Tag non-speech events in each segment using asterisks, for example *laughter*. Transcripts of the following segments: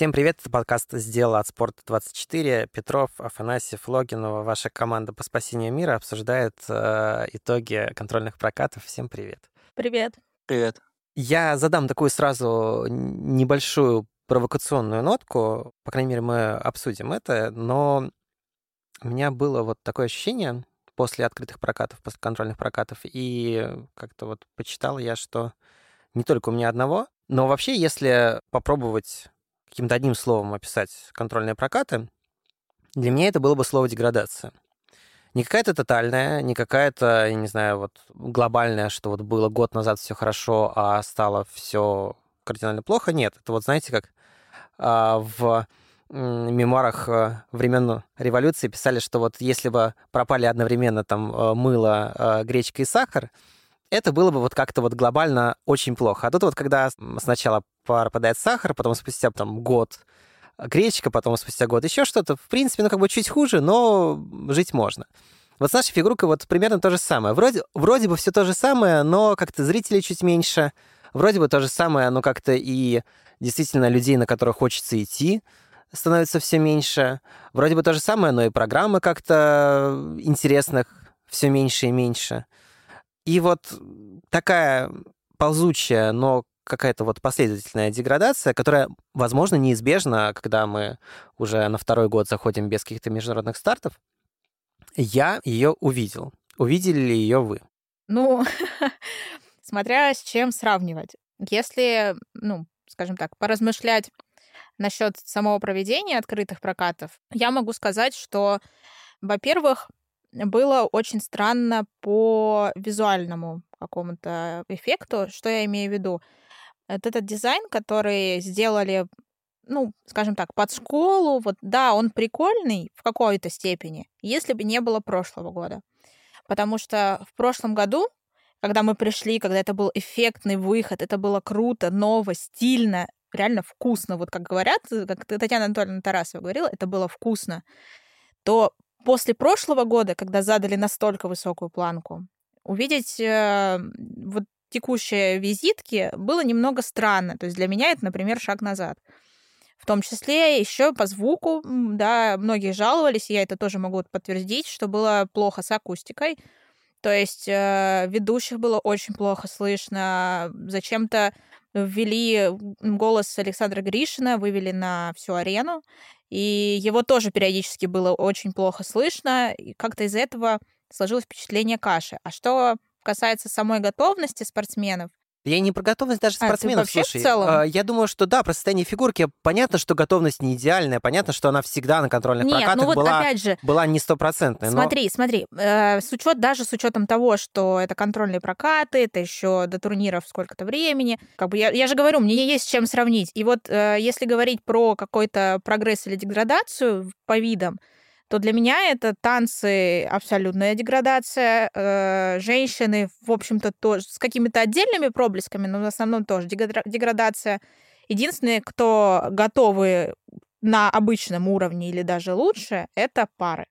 Всем привет, это подкаст «Сделал от спорта 24». Петров, Афанасьев, Логинова, ваша команда по спасению мира обсуждает э, итоги контрольных прокатов. Всем привет. Привет. Привет. Я задам такую сразу небольшую провокационную нотку, по крайней мере, мы обсудим это, но у меня было вот такое ощущение после открытых прокатов, после контрольных прокатов, и как-то вот почитал я, что не только у меня одного, но вообще, если попробовать каким-то одним словом описать контрольные прокаты, для меня это было бы слово деградация. Не какая-то тотальная, не какая-то, я не знаю, вот глобальная, что вот было год назад все хорошо, а стало все кардинально плохо. Нет, это вот знаете, как а, в мемуарах э, времен революции писали, что вот если бы пропали одновременно там э, мыло, э, гречка и сахар, это было бы вот как-то вот глобально очень плохо. А тут вот когда сначала пропадает сахар, потом спустя там год гречка, потом спустя год еще что-то, в принципе, ну как бы чуть хуже, но жить можно. Вот с нашей фигуркой вот примерно то же самое. Вроде, вроде бы все то же самое, но как-то зрителей чуть меньше. Вроде бы то же самое, но как-то и действительно людей, на которых хочется идти, становится все меньше. Вроде бы то же самое, но и программы как-то интересных все меньше и меньше. И вот такая ползучая, но какая-то вот последовательная деградация, которая, возможно, неизбежна, когда мы уже на второй год заходим без каких-то международных стартов. Я ее увидел. Увидели ли ее вы? Ну, *laughs* смотря с чем сравнивать. Если, ну, скажем так, поразмышлять насчет самого проведения открытых прокатов, я могу сказать, что, во-первых, было очень странно по визуальному какому-то эффекту. Что я имею в виду? Вот этот дизайн, который сделали, ну, скажем так, под школу, вот да, он прикольный в какой-то степени, если бы не было прошлого года. Потому что в прошлом году, когда мы пришли, когда это был эффектный выход, это было круто, ново, стильно, реально вкусно, вот как говорят, как Татьяна Анатольевна Тарасова говорила, это было вкусно, то после прошлого года, когда задали настолько высокую планку, увидеть э, вот текущие визитки было немного странно. То есть для меня это, например, шаг назад. В том числе еще по звуку, да, многие жаловались, и я это тоже могу подтвердить, что было плохо с акустикой. То есть э, ведущих было очень плохо слышно. Зачем-то ввели голос Александра Гришина, вывели на всю арену, и его тоже периодически было очень плохо слышно, и как-то из-за этого сложилось впечатление каши. А что касается самой готовности спортсменов, я не про готовность даже спортсменов, а, слушай. В целом? А, я думаю, что да, про состояние фигурки. Понятно, что готовность не идеальная, понятно, что она всегда на контрольных Нет, прокатах ну вот была, опять же, была не стопроцентная. Смотри, но... смотри, э, с учет, даже с учетом того, что это контрольные прокаты, это еще до турниров сколько-то времени. Как бы я, я же говорю, мне есть с чем сравнить. И вот э, если говорить про какой-то прогресс или деградацию по видам, то для меня это танцы абсолютная деградация, э, женщины, в общем-то, тоже с какими-то отдельными проблесками, но в основном тоже деградация. Единственные, кто готовы на обычном уровне или даже лучше, это пары.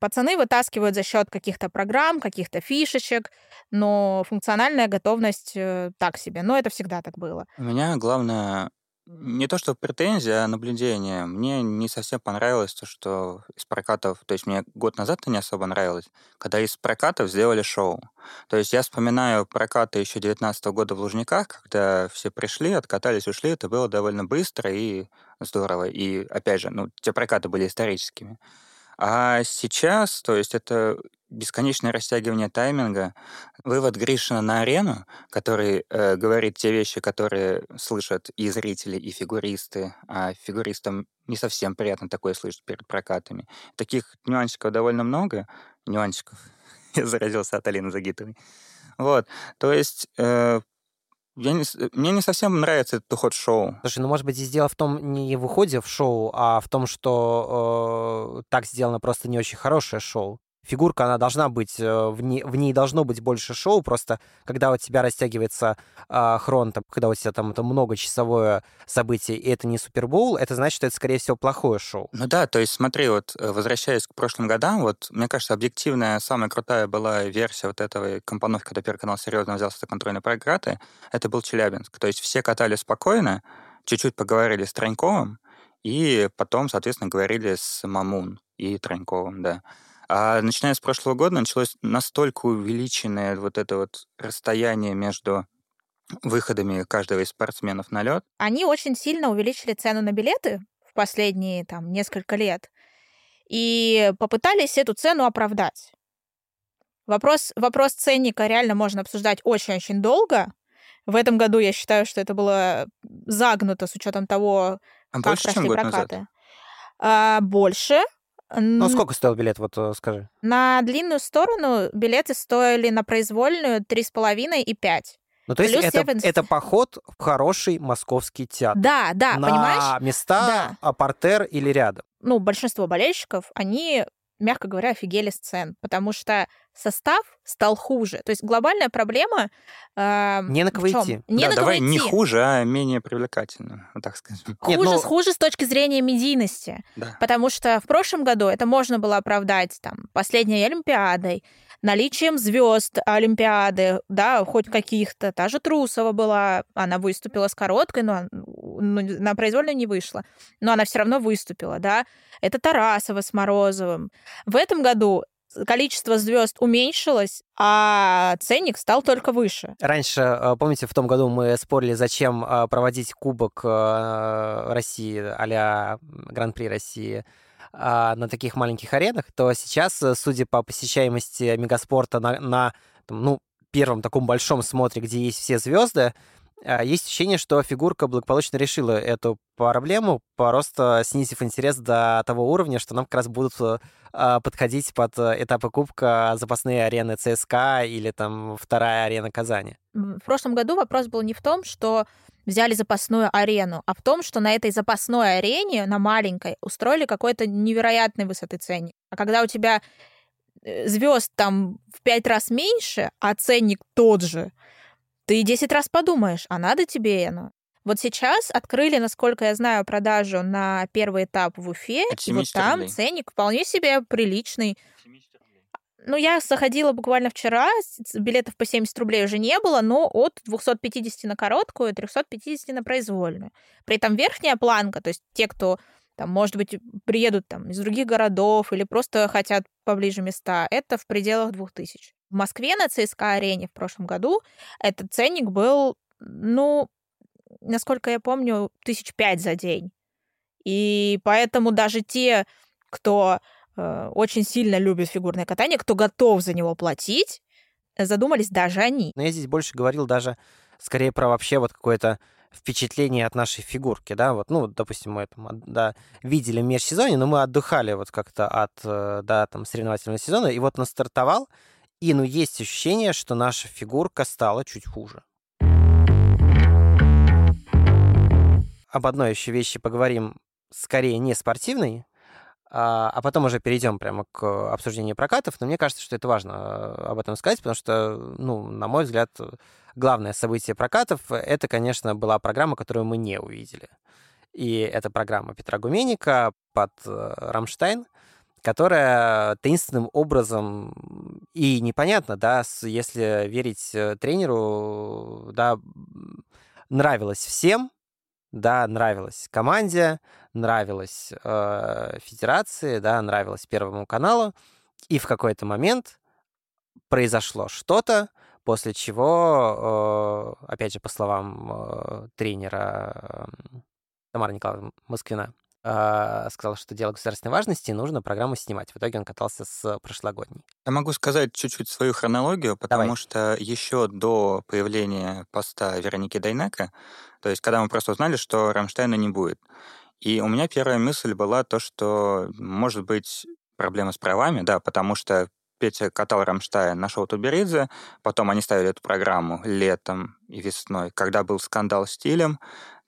Пацаны вытаскивают за счет каких-то программ, каких-то фишечек, но функциональная готовность э, так себе. Но это всегда так было. У меня главное не то, что претензия, а наблюдение. Мне не совсем понравилось то, что из прокатов... То есть мне год назад это не особо нравилось, когда из прокатов сделали шоу. То есть я вспоминаю прокаты еще 19 года в Лужниках, когда все пришли, откатались, ушли. Это было довольно быстро и здорово. И, опять же, ну, те прокаты были историческими. А сейчас, то есть это бесконечное растягивание тайминга, вывод Гришина на арену, который э, говорит те вещи, которые слышат и зрители, и фигуристы, а фигуристам не совсем приятно такое слышать перед прокатами. Таких нюансиков довольно много. Нюансиков. *laughs* Я заразился от Алины Загитовой. Вот. То есть э, я не, мне не совсем нравится этот уход в шоу. Слушай, ну, может быть, здесь дело в том, не в уходе в шоу, а в том, что э, так сделано просто не очень хорошее шоу фигурка, она должна быть, э, в ней, в ней должно быть больше шоу, просто когда у тебя растягивается э, хрон, там, когда у тебя там это многочасовое событие, и это не Супербоул, это значит, что это, скорее всего, плохое шоу. Ну да, то есть смотри, вот э, возвращаясь к прошлым годам, вот мне кажется, объективная, самая крутая была версия вот этого компоновки, когда Первый канал серьезно взялся за контрольные програты, это был Челябинск. То есть все катали спокойно, чуть-чуть поговорили с Траньковым, И потом, соответственно, говорили с Мамун и Траньковым, да. А начиная с прошлого года началось настолько увеличенное вот это вот расстояние между выходами каждого из спортсменов на лед. Они очень сильно увеличили цену на билеты в последние там несколько лет и попытались эту цену оправдать. Вопрос, вопрос ценника реально можно обсуждать очень-очень долго. В этом году я считаю, что это было загнуто с учетом того, А как больше, чем прошли год назад? прокаты. А, больше. Ну, сколько стоил билет, вот э, скажи? На длинную сторону билеты стоили на произвольную 3,5 и 5. Ну, то есть Плюс это, это поход в хороший московский театр. Да, да, на понимаешь? места, Да. портер или рядом. ну, большинство болельщиков, они, мягко говоря, офигели с цен, потому что состав стал хуже. То есть глобальная проблема... э, Не на кого идти. Не да, на давай кого не идти. хуже, а менее привлекательно, вот так скажем. Хуже, Нет, ну- хуже с точки зрения медийности. Да. Потому что в прошлом году это можно было оправдать там последней Олимпиадой, наличием звезд Олимпиады, да, хоть каких-то. Та же Трусова была, она выступила с короткой, но ну, на произвольную не вышла. Но она все равно выступила, да. Это Тарасова с Морозовым. В этом году количество звезд уменьшилось, а ценник стал только выше. Раньше, э, помните, в том году мы спорили, зачем э, проводить Кубок э, России а Гран-при России а, на таких маленьких аренах, то сейчас, э, судя по посещаемости мегаспорта на, на, ну, первом таком большом смотре, где есть все звезды, а, есть ощущение, что фигурка благополучно решила эту проблему, просто снизив интерес до того уровня, что нам как раз будут э, а, подходить под э, этапы Кубка запасные арены ЦСКА или там вторая арена Казани. В прошлом году вопрос был не в том, что взяли запасную арену, а в том, что на этой запасной арене, на маленькой, устроили какой-то невероятной высоты ценник. А когда у тебя звезд там в пять раз меньше, а ценник тот же, ты 10 раз подумаешь, а надо тебе оно? Вот сейчас открыли, насколько я знаю, продажу на первый этап в Уфе, и вот 70 там рублей. ценник вполне себе приличный. Ну, я заходила буквально вчера, билетов по 70 рублей уже не было, но от 250 на короткую, 350 на произвольную. При этом верхняя планка, то есть те, кто там, может быть, приедут там из других городов или просто хотят поближе места, это в пределах 2000. В Москве на ЦСКА-арене в прошлом году этот ценник был, ну, насколько я помню, тысяч пять за день. И поэтому даже те, кто э, очень сильно любит фигурное катание, кто готов за него платить, задумались даже они. Но я здесь больше говорил даже скорее про вообще вот какое-то впечатление от нашей фигурки, да, вот, ну, допустим, мы там, да, видели межсезонье, но мы отдыхали вот как-то от, э, да, там, соревновательного сезона, и вот настартовал, и, ну, есть ощущение, что наша фигурка стала чуть хуже. Об одной еще вещи поговорим скорее не спортивной, а, а потом уже перейдем прямо к обсуждению прокатов. Но мне кажется, что это важно э, об этом сказать, потому что, ну, на мой взгляд, главное событие прокатов — это, конечно, была программа, которую мы не увидели. И это программа Петра Гуменника под э, «Рамштайн», которая таинственным образом и непонятно, да, если верить э, тренеру, да, м, нравилось всем, да, нравилось команде, нравилось э, федерации, да, нравилось Первому каналу, и в какой-то момент произошло что-то, после чего, э, опять же, по словам э, тренера э, Тамары Николаевны Москвина, сказал, что дело государственной важности, нужно программу снимать. В итоге он катался с прошлогодней. Я могу сказать чуть-чуть свою хронологию, потому Давай. что еще до появления поста Вероники Дайнека, то есть когда мы просто узнали, что Рамштайна не будет, и у меня первая мысль была то, что может быть проблема с правами, да, потому что Петя катал Рамштайн на шоу Тутберидзе, потом они ставили эту программу летом и весной, когда был скандал с Тиллем,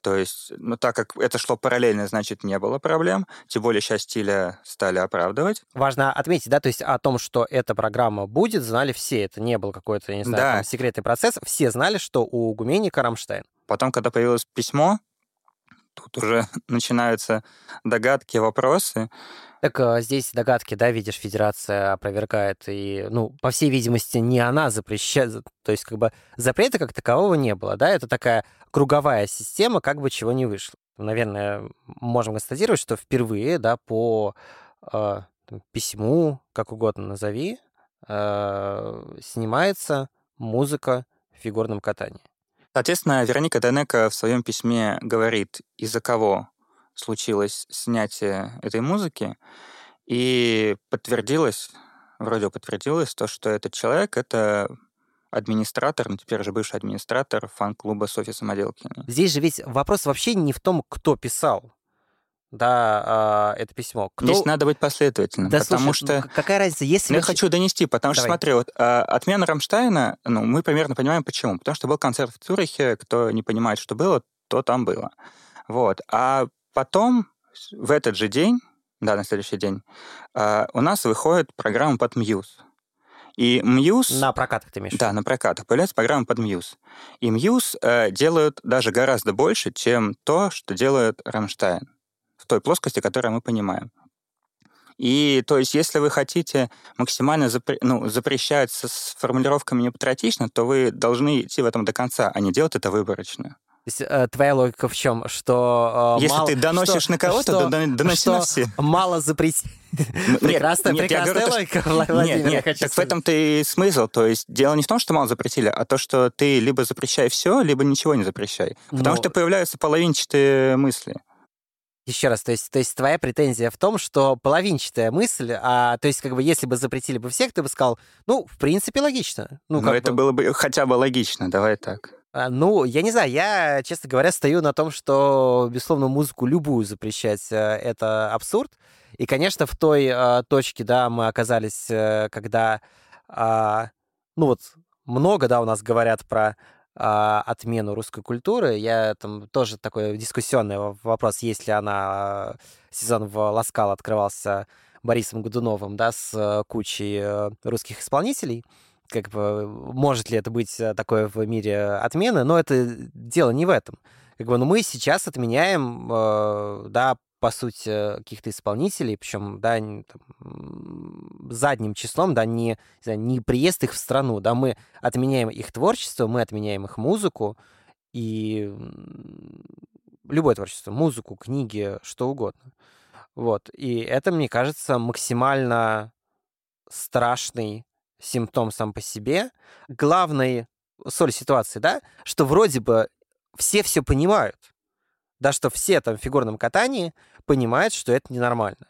то есть, ну, так как это шло параллельно, значит, не было проблем, тем более сейчас Тилля стали оправдывать. Важно отметить, да, то есть о том, что эта программа будет, знали все. Это не был какой-то, не знаю, Да. там, секретный процесс. Все знали, что у Гуменника Рамштайн. Потом, когда появилось письмо, тут уже *laughs* начинаются догадки, вопросы. Так э, здесь догадки, да, видишь, федерация опровергает, и, ну, по всей видимости, не она запрещает, то есть, как бы, запрета как такового не было, да, это такая круговая система, как бы чего не вышло. наверное, можем констатировать, что впервые, да, по э, письму, как угодно назови, э, снимается музыка в фигурном катании. Соответственно, Вероника Данека в своем письме говорит, из-за кого случилось снятие этой музыки, и подтвердилось, вроде подтвердилось, то, что этот человек — это администратор, ну, теперь же бывший администратор фан-клуба Софьи Самоделкиной. Здесь же ведь вопрос вообще не в том, кто писал да, э, это письмо. Кто... Здесь надо быть последовательным, да, потому слушай, что... какая разница, если... Ну, я хочу донести, потому Давай. что, смотри, вот э, отмена Рамштайна, ну, мы примерно понимаем, почему. Потому что был концерт в Цюрихе, кто не понимает, что было, то там было. Вот. А потом, в этот же день, да, на следующий день, э, у нас выходит программа под Muse. И Muse... На прокатах ты имеешь? Да, на прокатах. Появляется программа под Muse. И Muse э, делают даже гораздо больше, чем то, что делает Рамштайн той плоскости, которую мы понимаем. И то есть, если вы хотите максимально запре- ну, запрещать с формулировками непатриотично, то вы должны идти в этом до конца, а не делать это выборочно. То есть, э, твоя логика в чем? Что э, Если мало, ты доносишь что, на кого-то, что, то доноси что на все. Мало запретить. Прекрасная, прекрасная логика, Владимир. Нет, нет, так в этом-то и смысл. То есть дело не в том, что мало запретили, а то, что ты либо запрещай все, либо ничего не запрещай. Потому что появляются половинчатые мысли. Еще раз, то есть, то есть твоя претензия в том, что половинчатая мысль, а то есть как бы если бы запретили бы всех, ты бы сказал, ну, в принципе, логично. Ну, Но это бы... было бы хотя бы логично, давай так. А, ну, я не знаю, я, честно говоря, стою на том, что, безусловно, музыку любую запрещать э, — это абсурд. И, конечно, в той э, точке, да, мы оказались, э, когда, э, ну вот, много, да, у нас говорят про э, отмену русской культуры. Я там тоже такой дискуссионный вопрос, есть ли она... Сезон в Ласкал открывался Борисом Годуновым, да, с кучей русских исполнителей как бы, может ли это быть э, такое в мире отмены, но это дело не в этом. Как бы, но мы сейчас отменяем, э, да, по сути, каких-то исполнителей, причем, да, там, задним числом, да, не, не, приезд их в страну, да, мы отменяем их творчество, мы отменяем их музыку и любое творчество, музыку, книги, что угодно. Вот. И это, мне кажется, максимально страшный симптом сам по себе. Главный соль ситуации, да, что вроде бы все все понимают, да, что все там в фигурном катании понимают, что это ненормально.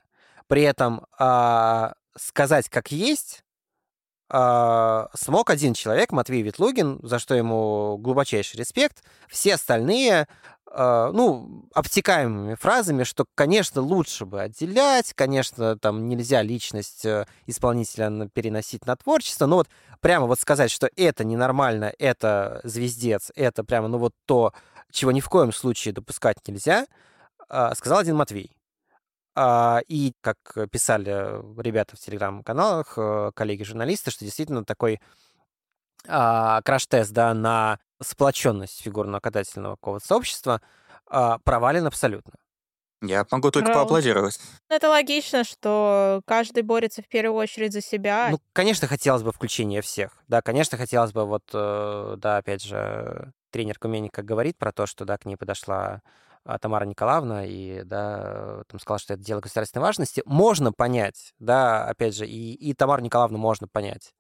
При этом а, сказать как есть а, смог один человек, Матвей Ветлугин, за что ему глубочайший респект. Все остальные ну, обтекаемыми фразами, что, конечно, лучше бы отделять, конечно, там нельзя личность э, исполнителя переносить на творчество, но вот прямо вот сказать, что это ненормально, это звездец, это прямо, ну вот то, чего ни в коем случае допускать нельзя, а, сказал один Матвей. А, и, как писали ребята в телеграм-каналах, э, коллеги-журналисты, что действительно такой краш-тест да, на сплоченность фигурно-катательного какого-то сообщества а, провален абсолютно. Я могу только Правда. поаплодировать. Это логично, что каждый борется в первую очередь за себя. Ну, конечно, хотелось бы включения всех. Да, конечно, хотелось бы, вот, э, да, опять же, тренер Куменник как говорит про то, что, да, к ней подошла а, Тамара Николаевна и, да, там сказала, что это дело государственной важности. Можно понять, да, опять же, и, и Тамару Николаевну можно понять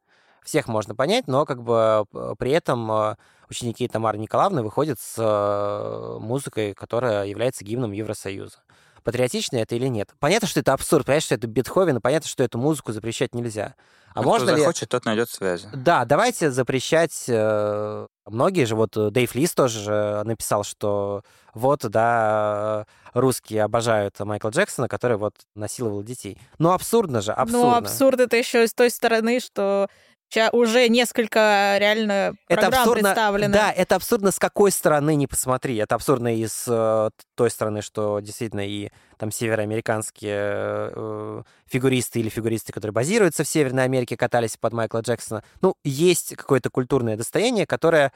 всех можно понять, но как бы при этом э, ученики Тамары Николаевны выходят с э, музыкой, которая является гимном Евросоюза. Патриотично это или нет? Понятно, что это абсурд, понятно, что это Бетховен, и понятно, что эту музыку запрещать нельзя. А ну, можно кто ли... захочет, тот найдет связи. Да, давайте запрещать. Э, многие же, вот Дэйв Лис тоже написал, что вот, да, русские обожают Майкла Джексона, который вот насиловал детей. Но абсурдно же, ну, абсурдно. Ну, абсурд это еще с той стороны, что уже несколько реально это программ абсурдно, представлено. Да, это абсурдно с какой стороны не посмотри. Это абсурдно и с э, той стороны, что действительно и там североамериканские э, фигуристы или фигуристы, которые базируются в Северной Америке, катались под Майкла Джексона. Ну, есть какое-то культурное достояние, которое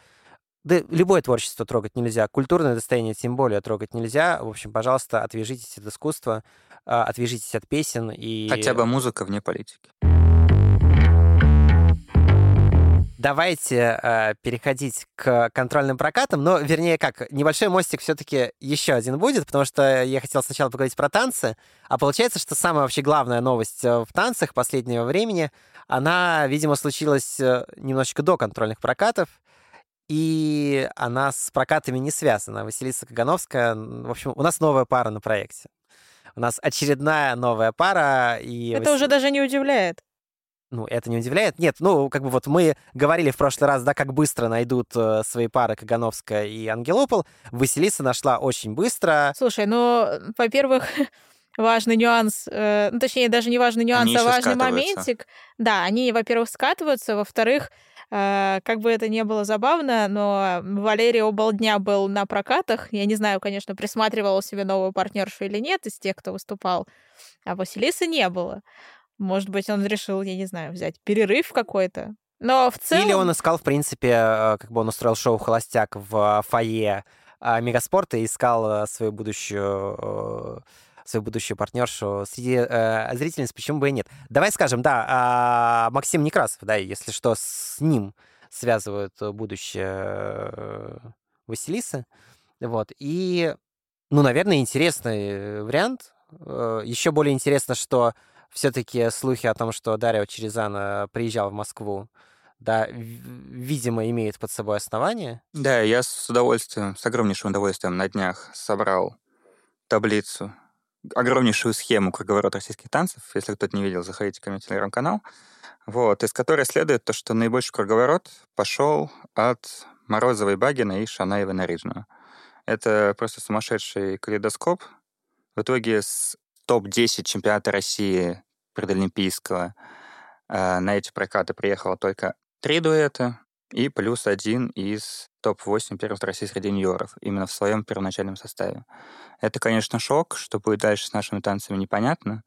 да любое творчество трогать нельзя, культурное достояние тем более трогать нельзя. В общем, пожалуйста, отвяжитесь от искусства, а, отвяжитесь от песен и... Хотя бы музыка вне политики. Давайте э, переходить к контрольным прокатам. Но, вернее, как, небольшой мостик все-таки еще один будет, потому что я хотел сначала поговорить про танцы, а получается, что самая вообще главная новость э, в танцах последнего времени, она, видимо, случилась э, немножечко до контрольных прокатов, и она с прокатами не связана. Василиса Кагановская, в общем, у нас новая пара на проекте. У нас очередная новая пара. И Это Васил... уже даже не удивляет ну, это не удивляет. Нет, ну, как бы вот мы говорили в прошлый раз, да, как быстро найдут э, свои пары Кагановская и Ангелопол. Василиса нашла очень быстро. Слушай, ну, во-первых, *laughs* важный нюанс, э, ну, точнее, даже не важный нюанс, они а важный моментик. Да, они, во-первых, скатываются, во-вторых, э, как бы это ни было забавно, но Валерий Обалдня был на прокатах. Я не знаю, конечно, присматривал себе новую партнершу или нет из тех, кто выступал, а Василисы не было. Может быть, он решил, я не знаю, взять перерыв какой-то. Но в целом... Или он искал, в принципе, э, как бы он устроил шоу «Холостяк» в фойе а, Мегаспорта и искал э, свою будущую э, свою будущую партнершу среди э, зрительниц, почему бы и нет. Давай скажем, да, э, Максим Некрасов, да, если что, с ним связывают будущее Василисы. Вот. И, ну, наверное, интересный вариант. Еще более интересно, что все-таки слухи о том, что Дарио Черезана приезжал в Москву, да, видимо, имеет под собой основание. Да, я с удовольствием, с огромнейшим удовольствием на днях собрал таблицу, огромнейшую схему круговорот российских танцев. Если кто-то не видел, заходите ко мне в телеграм-канал. Вот, из которой следует то, что наибольший круговорот пошел от Морозовой Багина и Шанаевой Нарижного. Это просто сумасшедший калейдоскоп. В итоге с топ-10 чемпионата России предолимпийского. А, на эти прокаты приехало только три дуэта и плюс один из топ-8 первенств России среди юниоров, именно в своем первоначальном составе. Это, конечно, шок, что будет дальше с нашими танцами, непонятно,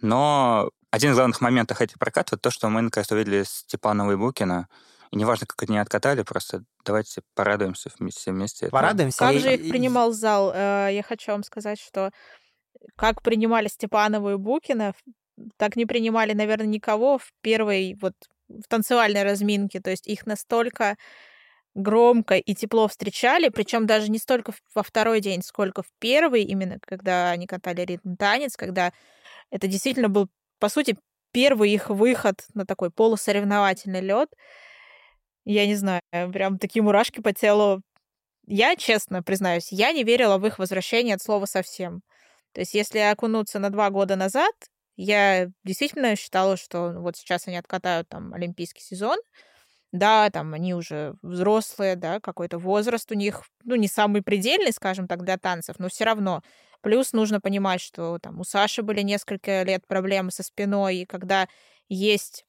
но один из главных моментов этих прокатов — то, что мы наконец увидели Степанова и Букина, и неважно, как они откатали, просто давайте порадуемся все вместе. Порадуемся. Как же их принимал зал? Э, я хочу вам сказать, что как принимали Степанову и Букина, так не принимали, наверное, никого в первой вот в танцевальной разминке. То есть их настолько громко и тепло встречали, причем даже не столько во второй день, сколько в первый, именно когда они катали ритм танец, когда это действительно был, по сути, первый их выход на такой полусоревновательный лед. Я не знаю, прям такие мурашки по телу. Я, честно признаюсь, я не верила в их возвращение от слова совсем. То есть если окунуться на два года назад, я действительно считала, что вот сейчас они откатают там олимпийский сезон, да, там они уже взрослые, да, какой-то возраст у них, ну, не самый предельный, скажем так, для танцев, но все равно. Плюс нужно понимать, что там у Саши были несколько лет проблемы со спиной, и когда есть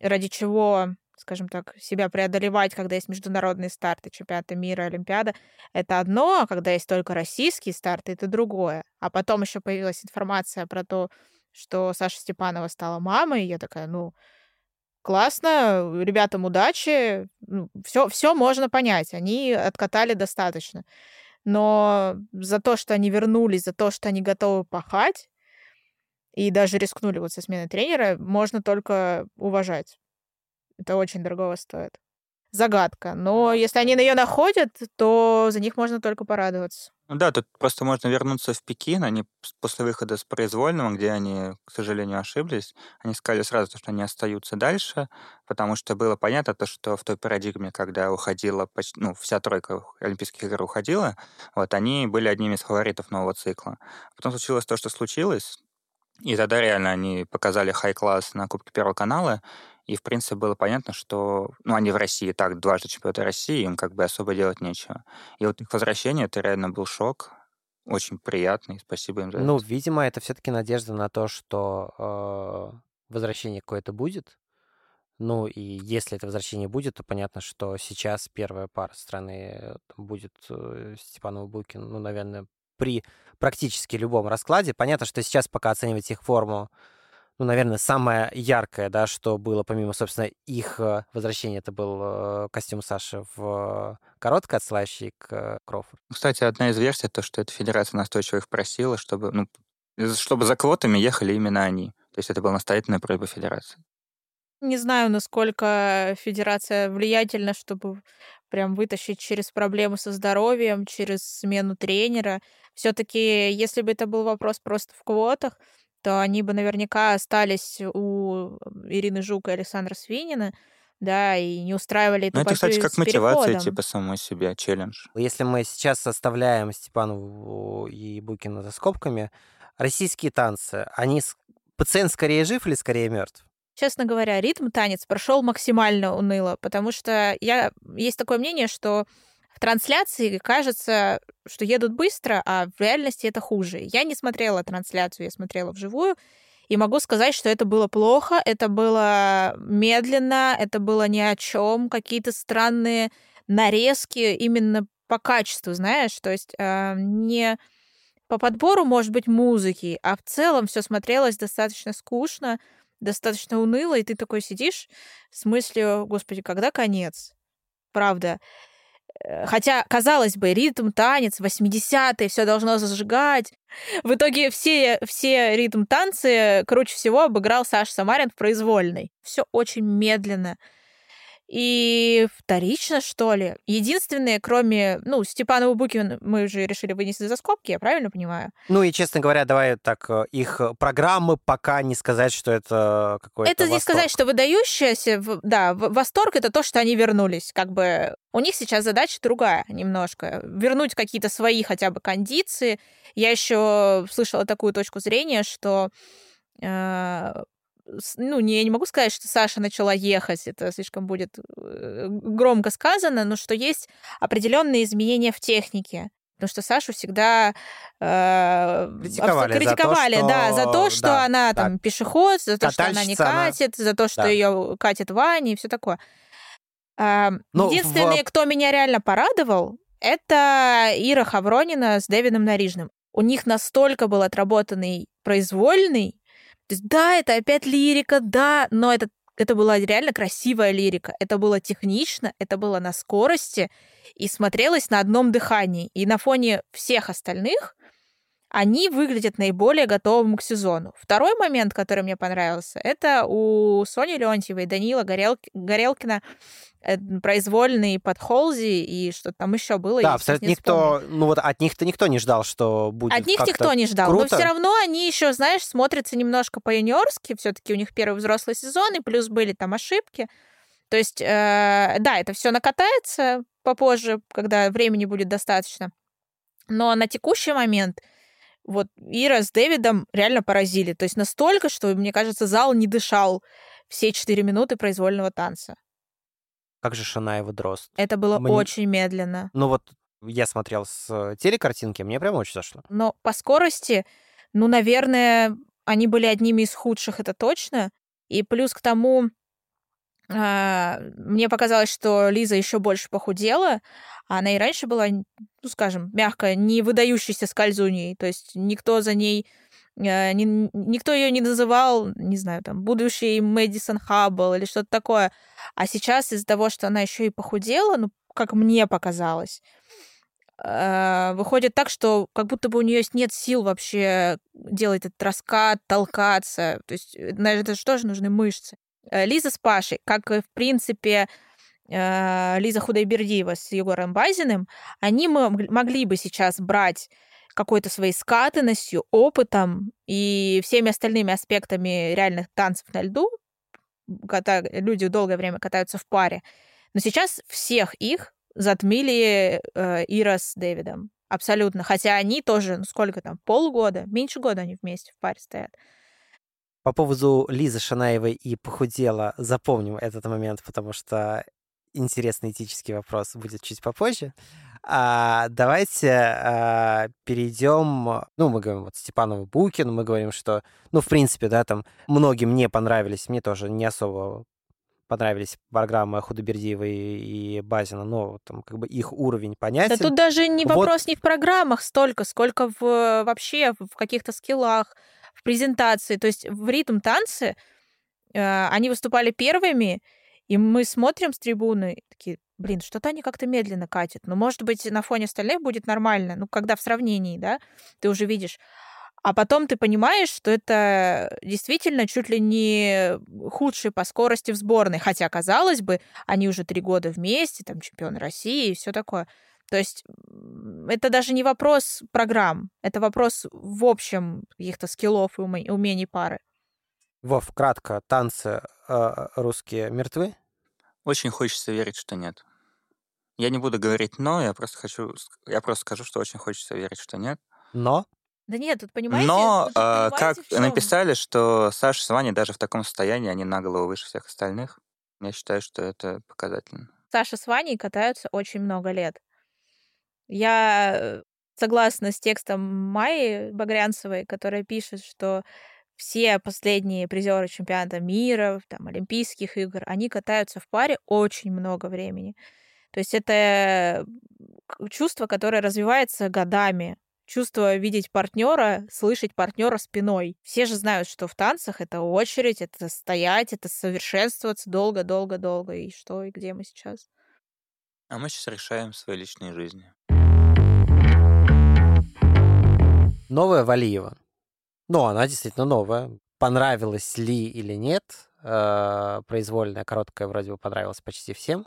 ради чего скажем так, себя преодолевать, когда есть международные старты, чемпионата мира, Олимпиада, это одно, а когда есть только российские старты, это другое. А потом еще появилась информация про то, что Саша Степанова стала мамой, и я такая, ну, классно, ребятам удачи, ну, все, все можно понять, они откатали достаточно. Но за то, что они вернулись, за то, что они готовы пахать, и даже рискнули вот со сменой тренера, можно только уважать. Это очень дорого стоит. Загадка. Но если они на ее находят, то за них можно только порадоваться. Ну да, тут просто можно вернуться в Пекин. Они после выхода с произвольного, где они, к сожалению, ошиблись, они сказали сразу, что они остаются дальше, потому что было понятно, то, что в той парадигме, когда уходила почти, ну, вся тройка Олимпийских игр уходила, вот, они были одними из фаворитов нового цикла. Потом случилось то, что случилось, и тогда реально они показали хай-класс на Кубке Первого канала, и, в принципе, было понятно, что ну, они в России так, дважды чемпионаты России, им как бы особо делать нечего. И вот их возвращение, это реально был шок, очень приятный, спасибо им за ну, это. Ну, видимо, это все-таки надежда на то, что э, возвращение какое-то будет. Ну, и если это возвращение будет, то понятно, что сейчас первая пара страны будет э, Степанова Букин, ну, наверное, при практически любом раскладе. Понятно, что сейчас пока оценивать их форму ну, наверное, самое яркое, да, что было, помимо, собственно, их э, возвращения, это был э, костюм Саши в короткой, отсылающий к Крофорду. Кстати, одна из версий, то, что эта федерация настойчиво их просила, чтобы, ну, чтобы за квотами ехали именно они. То есть это была настоятельная просьба федерации. Не знаю, насколько федерация влиятельна, чтобы прям вытащить через проблемы со здоровьем, через смену тренера. все таки если бы это был вопрос просто в квотах, то они бы наверняка остались у Ирины Жук и Александра Свинина, да, и не устраивали эту Ну, это, кстати, как мотивация, переходом. типа, самой себе, челлендж. Если мы сейчас составляем Степанову и Букина за скобками, российские танцы, они... Пациент скорее жив или скорее мертв? Честно говоря, ритм танец прошел максимально уныло, потому что я есть такое мнение, что трансляции кажется, что едут быстро, а в реальности это хуже. Я не смотрела трансляцию, я смотрела вживую, и могу сказать, что это было плохо, это было медленно, это было ни о чем, какие-то странные нарезки именно по качеству, знаешь, то есть э, не по подбору, может быть, музыки, а в целом все смотрелось достаточно скучно, достаточно уныло, и ты такой сидишь с мыслью, господи, когда конец? Правда. Э, Хотя, казалось бы, ритм, танец, 80-е, все должно зажигать. В итоге все, все ритм-танцы круче всего обыграл Саша Самарин в произвольной. Все очень медленно. И вторично, что ли. Единственное, кроме, ну, Степанова Букина мы уже решили вынести за скобки, я правильно понимаю? Ну и, честно говоря, давай так, э, их э, программы пока не сказать, что это какой-то Это не восторг. сказать, что выдающееся, да, восторг это то, что они вернулись. Как бы у них сейчас задача другая немножко. Вернуть какие-то свои хотя бы кондиции. Я еще слышала такую точку зрения, что э, ну, не, я не могу сказать, что Саша начала ехать, это слишком будет э, громко сказано, но что есть определенные изменения в технике. Потому что Сашу всегда э, Критиковали за то, критиковали, да, за то, что- что да, она там пешеход, за то, что она не Катальщица она. катит, за то, что Да. ее катит Ваня и все такое. А, Ну, в- Единственный, кто меня реально порадовал, это Ира Хавронина с Дэвидом Нарижным. У них настолько был отработанный произвольный. То есть, да, это опять лирика, да, но это, это была реально красивая лирика. Это было технично, это было на скорости и смотрелось на одном дыхании. И на фоне всех остальных они выглядят наиболее готовым к сезону. Второй момент, который мне понравился, это у Сони Леонтьевой и Данила Горелки- Горелкина э, произвольный под Холзи и что там еще было. Да, абсолютно не вспомню. никто, ну вот от них-то никто не ждал, что будет От них никто не ждал. круто. Но все равно они еще, знаешь, смотрятся немножко по-юниорски. Все-таки у них первый взрослый сезон, и плюс были там ошибки. То есть, э, да, это все накатается попозже, когда времени будет достаточно. Но на текущий момент вот Ира с Дэвидом реально поразили. То есть настолько, что, мне кажется, зал не дышал все четыре минуты произвольного танца. Как же Шанаева Дрозд? Это было Мне- очень медленно. Ну вот я смотрел с телекартинки, мне прям очень зашло. Но по скорости, ну, наверное, они были одними из худших, это точно. И плюс к тому, мне показалось, что Лиза еще больше похудела. а Она и раньше была, ну, скажем, мягко, не выдающейся скользуней. То есть никто за ней э, ни- никто ее не называл, не знаю, там, будущий Мэдисон Хаббл или что-то такое. А сейчас из-за того, что она еще и похудела, ну, как мне показалось, э, выходит так, что как будто бы у нее нет сил вообще делать этот раскат, толкаться. То есть, э, на это же тоже нужны мышцы. Э, Лиза с Пашей, как и, в принципе, э, Лиза Худайбердиева с Егором Базиным, они мог- могли бы сейчас брать какой-то своей скатанностью, опытом и всеми остальными аспектами реальных танцев на льду, когда люди долгое время катаются в паре. Но сейчас всех их затмили э, Ира с Дэвидом. Абсолютно. Хотя они тоже, ну сколько там, полгода, меньше года они вместе в паре стоят. По поводу Лизы Шанаевой и похудела, запомним этот момент, потому что интересный этический вопрос будет чуть попозже. А, давайте а, перейдем. Ну, мы говорим вот Степанову Букин, мы говорим, что, ну, в принципе, да, там многим не понравились, мне тоже не особо понравились программы Худобердиева и, и Базина, но там как бы их уровень Да понятен. тут даже не Вот. вопрос не в программах столько, сколько в вообще в каких-то скиллах, в презентации. То есть в ритм танцы э, они выступали первыми, и мы смотрим с трибуны такие, блин, что-то они как-то медленно катят. Ну, может быть, на фоне остальных будет нормально, ну, когда в сравнении, да, ты уже видишь. А потом ты понимаешь, что это действительно чуть ли не худший по скорости в сборной. Хотя, казалось бы, они уже три года вместе, там чемпионы России и все такое. То есть это даже не вопрос программ, это вопрос в общем каких-то скиллов и умений пары. Вов, кратко, танцы э, русские мертвы? Очень хочется верить, что нет. Я не буду говорить «но», я просто хочу, я просто скажу, что очень хочется верить, что нет. Но? Да нет, тут понимаете... Но, тут, э, как написали, что Саша с Ваней даже в таком состоянии, они на голову выше всех остальных. Я считаю, что это показательно. Саша с Ваней катаются очень много лет. Я э, согласна с текстом Майи Багрянцевой, которая пишет, что все последние призеры чемпионата мира, там, Олимпийских игр, они катаются в паре очень много времени. То есть это чувство, которое развивается годами. Чувство видеть партнера, слышать партнера спиной. Все же знают, что в танцах это очередь, это стоять, это совершенствоваться долго-долго-долго. И что, и где мы сейчас? А мы сейчас решаем свои личные жизни. Новая Валиева. Ну, она действительно новая. Понравилась ли или нет? Э, Произвольная, короткая вроде бы понравилась почти всем.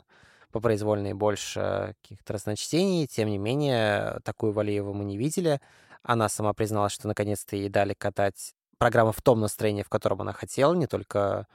По произвольной больше каких-то разночтений. Тем не менее, такую Валиеву мы не видели. Она сама призналась, что наконец-то ей дали катать программу в том настроении, в котором она хотела, не только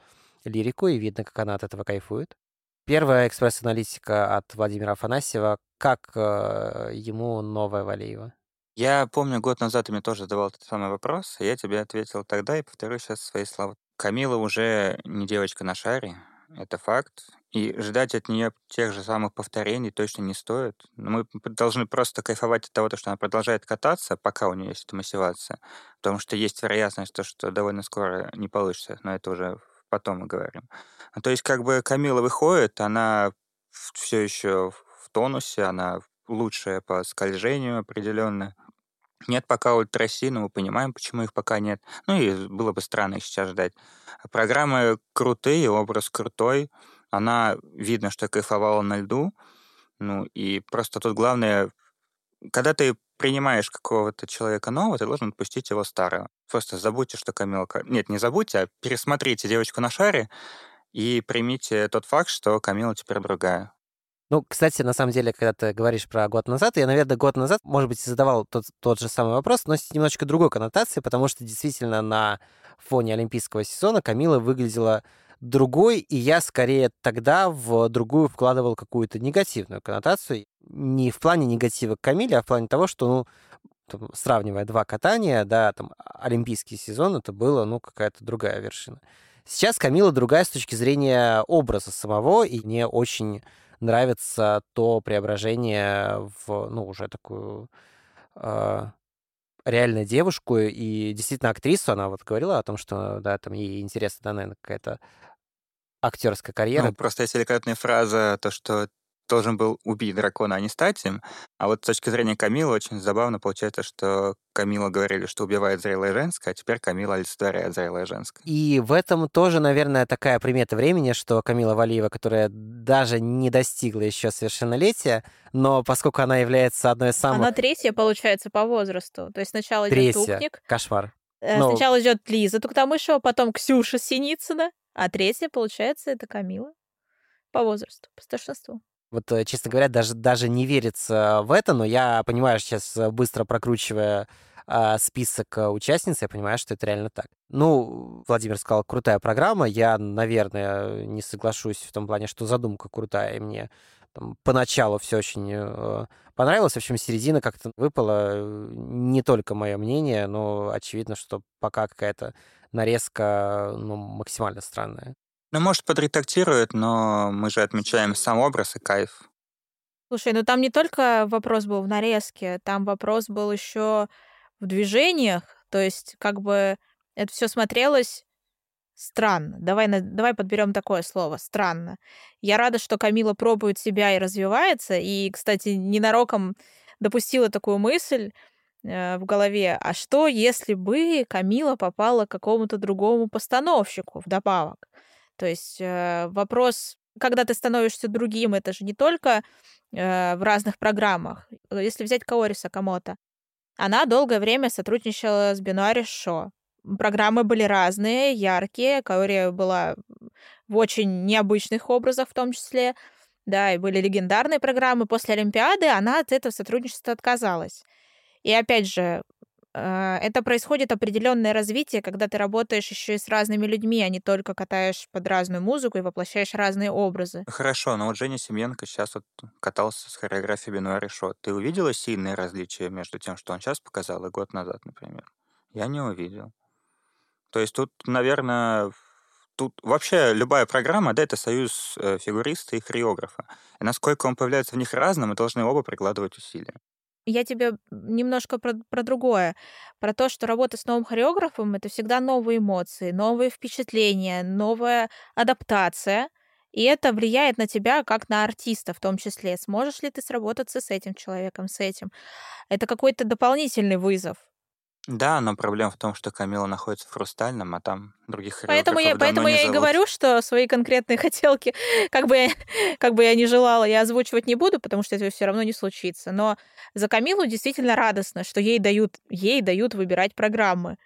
лирику, и видно, как она от этого кайфует. Первая экспресс-аналитика от Владимира Афанасьева. Как э, ему новая Валиева? Я помню, год назад ты мне тоже задавал этот самый вопрос, и я тебе ответил тогда и повторю сейчас свои слова. Камила уже не девочка на шаре, это факт. И ждать от нее тех же самых повторений точно не стоит. Мы должны просто кайфовать от того, то, что она продолжает кататься, пока у нее есть эта мотивация. Потому что есть вероятность, то, что довольно скоро не получится, но это уже потом мы говорим. То есть как бы Камила выходит, она все еще в тонусе, она лучшая по скольжению определенно. Нет пока ультраси, но мы понимаем, почему их пока нет. Ну и было бы странно их сейчас ждать. Программы крутые, образ крутой. Она, видно, что кайфовала на льду. Ну и просто тут главное, когда ты принимаешь какого-то человека нового, ты должен отпустить его старого. Просто забудьте, что Камилка... Нет, не забудьте, а пересмотрите девочку на шаре и примите тот факт, что Камила теперь другая. Ну, кстати, на самом деле, когда ты говоришь про год назад, я, наверное, год назад, может быть, задавал тот, тот же самый вопрос, но с немножечко другой коннотацией, потому что действительно на фоне олимпийского сезона Камила выглядела другой, и я скорее тогда в другую вкладывал какую-то негативную коннотацию. Не в плане негатива к Камиле, а в плане того, что, ну, там, сравнивая два катания, да, там, олимпийский сезон, это было, ну, какая-то другая вершина. Сейчас Камила другая с точки зрения образа самого, и мне очень нравится то преображение в, ну, уже такую э, реально девушку и действительно актрису. Она вот говорила о том, что, да, там ей интересна, да, наверное, какая-то актерская карьера. Ну, просто есть великолепная фраза, то, что должен был убить дракона, а не стать им. А вот с точки зрения Камилы очень забавно получается, что Камила говорили, что убивает зрелое женское, а теперь Камила олицетворяет зрелое женское. И в этом тоже, наверное, такая примета времени, что Камила Валиева, которая даже не достигла еще совершеннолетия, но поскольку она является одной из самых... Она третья, получается, по возрасту. То есть сначала идет Третья. Тупник, Кошмар. э, Ну- сначала идет Лиза Туктамышева, потом Ксюша Синицына, а третья, получается, это Камила по возрасту, по старшинству. Вот, э, честно говоря, даже, даже не верится в это, но я понимаю сейчас, э, быстро прокручивая а, список э, участниц, я понимаю, что это реально так. Ну, Владимир сказал, крутая программа. Я, наверное, не соглашусь в том плане, что задумка крутая, и мне там, поначалу все очень э, понравилось. В общем, середина как-то выпала. Не только мое мнение, но очевидно, что пока какая-то нарезка ну, максимально странная. Ну, может, подредактирует, но мы же отмечаем сам образ и кайф. Слушай, ну там не только вопрос был в нарезке, там вопрос был еще в движениях. То есть, как бы это все смотрелось странно. Давай, давай подберем такое слово странно. Я рада, что Камила пробует себя и развивается. И, кстати, ненароком допустила такую мысль э, в голове. А что, если бы Камила попала к какому-то другому постановщику вдобавок? То есть э, вопрос, когда ты становишься другим, это же не только э, в разных программах. Если взять Каори Сакамото, она долгое время сотрудничала с Бенуари Шо. Программы были разные, яркие. Каори была в очень необычных образах в том числе. Да, и были легендарные программы. После Олимпиады она от этого сотрудничества отказалась. И опять же, э, это происходит определенное развитие, когда ты работаешь еще и с разными людьми, а не только катаешь под разную музыку и воплощаешь разные образы. Хорошо, но вот Женя Семенко сейчас вот катался с хореографией Бенуари Шо. Ты увидела сильные различия между тем, что он сейчас показал, и год назад, например? Я не увидел. То есть тут, наверное, тут вообще любая программа, да, это союз э, фигуриста и хореографа. И насколько он появляется в них разным, мы должны оба прикладывать усилия. Я тебе немножко про, про другое. Про то, что работа с новым хореографом — это всегда новые эмоции, новые впечатления, новая адаптация. И это влияет на тебя как на артиста в том числе. Сможешь ли ты сработаться с этим человеком, с этим? Это какой-то дополнительный вызов. Да, но проблема в том, что Камила находится в Хрустальном, а там других Поэтому я, поэтому я и говорю, что свои конкретные *laughs* хотелки, как бы, я, как бы я ни желала, я озвучивать не буду, потому что этого все равно не случится. Но за Камилу действительно радостно, что ей дают, ей дают выбирать программы.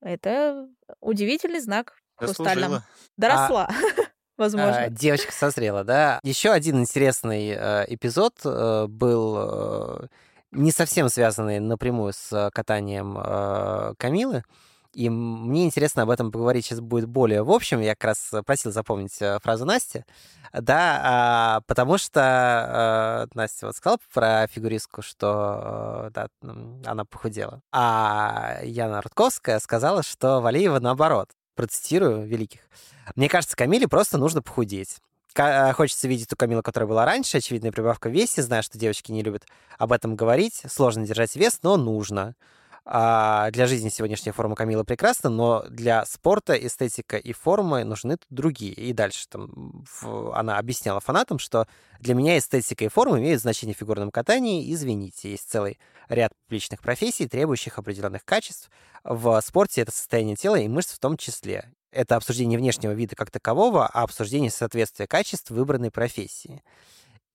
Это удивительный знак в Хрустальном. Заслужила. Доросла, *laughs* А, возможно. девочка созрела, да. Еще один интересный э, эпизод э, был э, не совсем связанный напрямую с катанием э, Камилы. И мне интересно об этом поговорить сейчас будет более в общем. Я как раз просил запомнить э, фразу Насти. Да, а, потому что э, Настя вот сказала про фигуристку, что э, да, она похудела. А Яна Рудковская сказала, что Валеева наоборот. Процитирую великих. Мне кажется, Камиле просто нужно похудеть. Ка- Хочется видеть ту Камилу, которая была раньше, очевидная прибавка в весе. Знаю, что девочки не любят об этом говорить. Сложно держать вес, но нужно. А для жизни сегодняшняя форма Камилы прекрасна, но для спорта эстетика и формы нужны другие. И дальше там в- она объясняла фанатам, что для меня эстетика и форма имеют значение в фигурном катании. Извините, есть целый ряд публичных профессий, требующих определенных качеств. В спорте это состояние тела и мышц в том числе. Это обсуждение внешнего вида как такового, а обсуждение соответствия качеств выбранной профессии.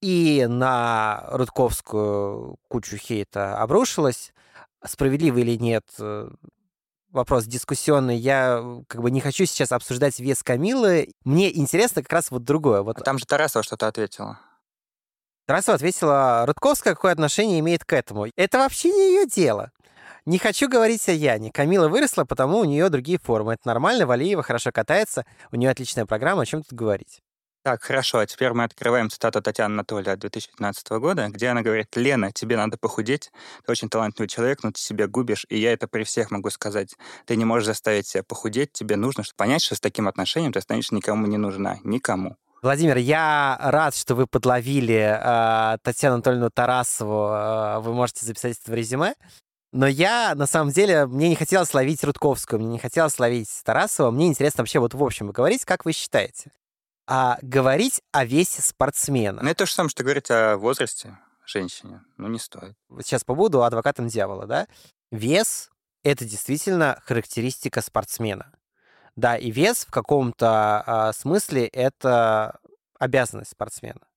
И на Рудковскую кучу хейта обрушилось. Справедливо или нет, э, вопрос дискуссионный. Я э, как бы не хочу сейчас обсуждать вес Камилы. Мне интересно как раз вот другое. Вот А там же Тарасова что-то ответила. Тарасова ответила, Рудковская какое отношение имеет к этому? Это вообще не ее дело. Не хочу говорить о Яне. Камила выросла, потому у нее другие формы. Это нормально, Валиева хорошо катается, у нее отличная программа, о чем тут говорить. Так, хорошо, а теперь мы открываем цитату Татьяны от 2015 года, где она говорит, «Лена, тебе надо похудеть, ты очень талантливый человек, но ты себя губишь, и я это при всех могу сказать. Ты не можешь заставить себя похудеть, тебе нужно понять, что с таким отношением ты станешь никому не нужна, никому». Владимир, я рад, что вы подловили э, Татьяну Анатольевну Тарасову. Э, вы можете записать это в резюме. Но я, на самом деле, мне не хотелось ловить Рудковскую, мне не хотелось ловить Тарасова. Мне интересно вообще вот в общем говорить, как вы считаете? А говорить о весе спортсмена. Ну, это то же самое, что говорить о возрасте женщине. Ну, не стоит. Вот сейчас побуду адвокатом дьявола, да? Вес — это действительно характеристика спортсмена. Да, и вес в каком-то а, смысле — это обязанность спортсмена,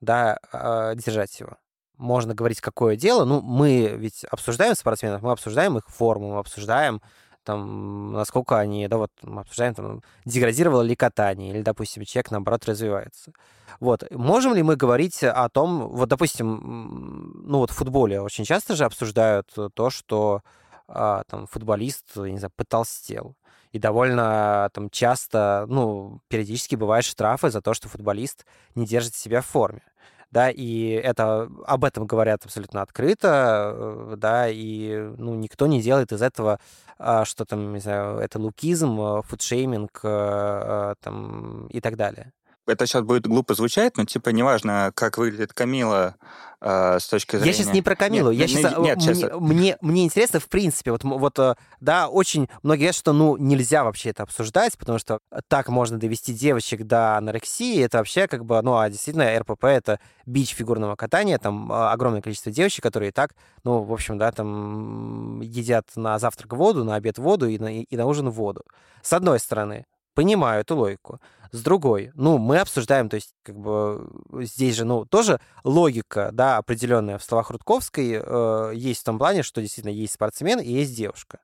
да, а, держать его. Можно говорить, какое дело. Ну, мы ведь обсуждаем спортсменов, мы обсуждаем их форму, мы обсуждаем там, насколько они, да, вот мы обсуждаем, там, деградировало ли катание, или, допустим, человек, наоборот, развивается. Вот. Можем ли мы говорить о том, вот, допустим, ну, вот в футболе очень часто же обсуждают то, что а, там футболист, я не знаю, потолстел. И довольно там часто, ну, периодически бывают штрафы за то, что футболист не держит себя в форме. Да, и это об этом говорят абсолютно открыто, э, да, и ну, никто не делает из этого, а, что там, не знаю, это лукизм, э, фудшейминг э, э, там, и так далее. Это сейчас будет глупо звучать, но типа неважно, как выглядит Камила э, с точки зрения... Я сейчас не про Камилу, Нет, я сейчас, ну, нет, мне, щас- мне, мне интересно, в принципе, вот, вот, э, да, очень многие говорят, что, ну, нельзя вообще это обсуждать, потому что так можно довести девочек до анорексии, это вообще как бы, ну, а действительно, РПП — это бич фигурного катания, там а, огромное количество девочек, которые и так, ну, в общем, да, там едят на завтрак воду, на обед воду и на, и на ужин воду. С одной стороны, понимаю эту логику. С другой, ну, мы обсуждаем, то есть, как бы, здесь же, ну, тоже логика, да, определенная в словах Рудковской э, есть в том плане, что действительно есть спортсмен и есть девушка.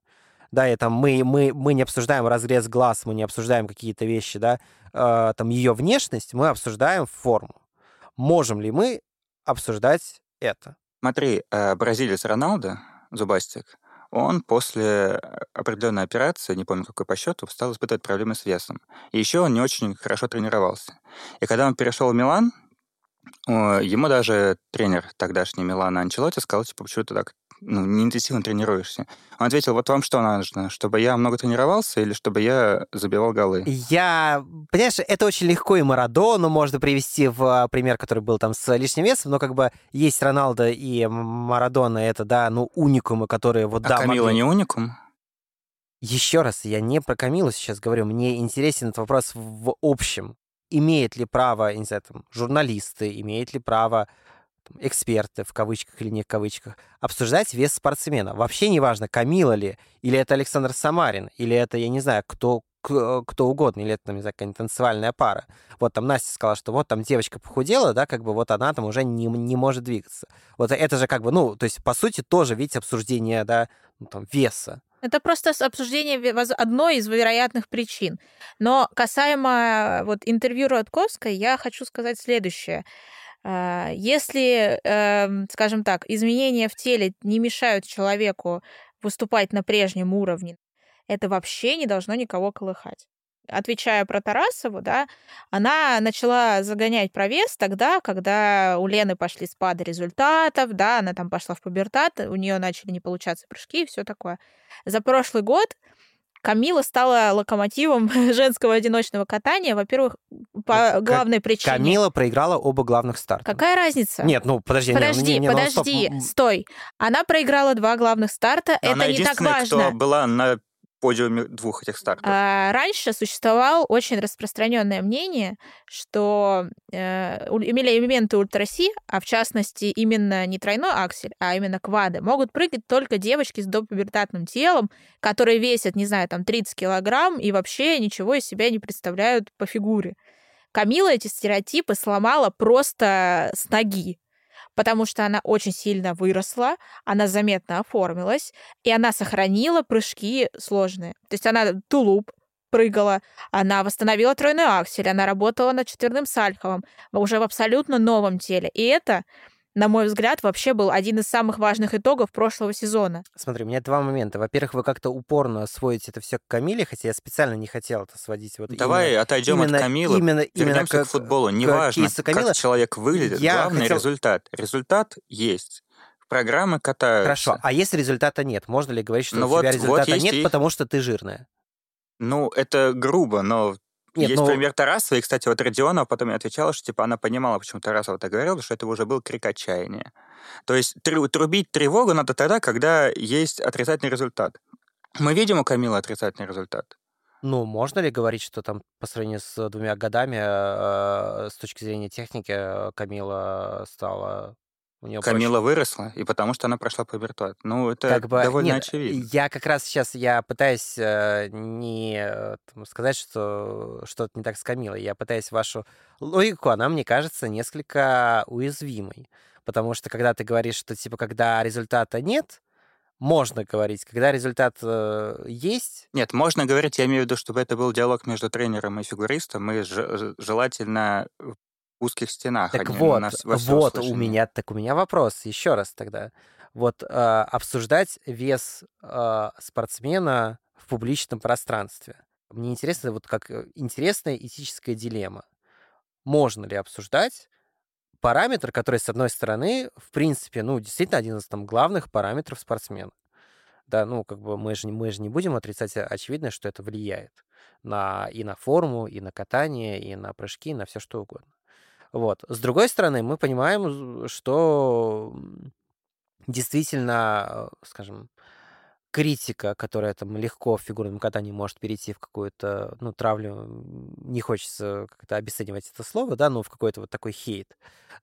Да, и там мы, мы, мы не обсуждаем разрез глаз, мы не обсуждаем какие-то вещи, да, э, там ее внешность, мы обсуждаем форму. Можем ли мы обсуждать это? Смотри, э, бразилец Роналдо, Зубастик, он после определенной операции, не помню какой по счету, стал испытывать проблемы с весом. И еще он не очень хорошо тренировался. И когда он перешел в Милан, ему даже тренер тогдашний Милана Анчелотти сказал, типа, почему ты так ну, не интенсивно тренируешься. Он ответил, вот вам что нужно, чтобы я много тренировался или чтобы я забивал голы? Я, понимаешь, это очень легко и Марадону можно привести в а, пример, который был там с лишним весом, но как бы есть Роналдо и Марадона, это, да, ну, уникумы, которые вот, а да, Камила могли... не уникум? Еще раз, я не про Камилу сейчас говорю, мне интересен этот вопрос в общем. Имеет ли право, не знаю, там, журналисты, имеет ли право там, эксперты, в кавычках или не в кавычках, обсуждать вес спортсмена. Вообще не важно, Камила ли, или это Александр Самарин, или это, я не знаю, кто, кто угодно, или это, там, не знаю, какая-нибудь танцевальная пара. Вот там Настя сказала, что вот там девочка похудела, да, как бы вот она там уже не, не может двигаться. Вот это же как бы, ну, то есть, по сути, тоже, видите, обсуждение, да, ну, там, веса. Это просто обсуждение одной из вероятных причин. Но касаемо вот интервью Рудковской, я хочу сказать следующее. А, если, эм, скажем так, изменения в теле не мешают человеку выступать на прежнем уровне, это вообще не должно никого колыхать. Отвечая про Тарасову, да, она начала загонять про вес тогда, когда у Лены пошли спады результатов, да, она там пошла в пубертат, у нее начали не получаться прыжки и все такое. За прошлый год Камила стала локомотивом *laughs* женского одиночного катания, во-первых, по главной причине. Камила проиграла оба главных старта. Какая разница? Нет, ну подожди, подожди, не, не, подожди, не, стой. Она проиграла два главных старта, Но это она не так важно. кто была на подиуме двух этих стартов. А, раньше существовало очень распространенное мнение, что э, элементы ультраси, а в частности именно не тройной аксель, а именно квады, могут прыгать только девочки с допубертатным телом, которые весят, не знаю, там 30 килограмм и вообще ничего из себя не представляют по фигуре. Камила эти стереотипы сломала просто с ноги потому что она очень сильно выросла, она заметно оформилась, и она сохранила прыжки сложные. То есть она тулуп прыгала, она восстановила тройной аксель, она работала над четверным сальховым уже в абсолютно новом теле. И это на мой взгляд, вообще был один из самых важных итогов прошлого сезона. Смотри, у меня два момента. Во-первых, вы как-то упорно сводите это все к Камиле, хотя я специально не хотел это сводить. Вот Давай именно, отойдем именно, от Камилы, именно, вернемся именно к, к футболу. Неважно, как человек выглядит, я главный хотел... результат. Результат есть. Программы катаются. Хорошо, а если результата нет, можно ли говорить, что ну у вот, тебя результата вот нет, и... потому что ты жирная? Ну, это грубо, но нет, Есть ну... пример Тарасова, и, кстати, вот Родионова потом я отвечала, что типа она понимала, почему Тарасова так говорил, что это уже был крик отчаяния. То есть трубить тревогу надо тогда, когда есть отрицательный результат. Мы видим у Камилы отрицательный результат. Ну, можно ли говорить, что там по сравнению с двумя годами э, с точки зрения техники э, Камила стала у нее Камила проще. выросла, и потому что она прошла пубертат. Ну, это как бы, довольно нет, очевидно. Я как раз сейчас я пытаюсь э, не э, там, сказать, что что-то не так с Камилой. Я пытаюсь вашу логику, она мне кажется несколько уязвимой. Потому что когда ты говоришь, что типа когда результата нет, можно говорить, когда результат э, есть. Нет, можно говорить, я имею в виду, чтобы это был диалог между тренером и фигуристом, и желательно узких стенах. Так а вот, вот у меня, так у меня вопрос еще раз тогда. Вот э, обсуждать вес э, спортсмена в публичном пространстве. Мне интересно, вот как э, интересная этическая дилемма. Можно ли обсуждать параметр, который, с одной стороны, в принципе, ну, действительно один из там главных параметров спортсмена. Да, ну, как бы мы же, мы же не будем отрицать очевидно, что это влияет на, и на форму, и на катание, и на прыжки, и на все что угодно. Вот. С другой стороны, мы понимаем, что действительно, скажем, критика, которая там легко в фигурном катании может перейти в какую-то, ну, травлю, не хочется как-то обесценивать это слово, да, но в какой-то вот такой хейт,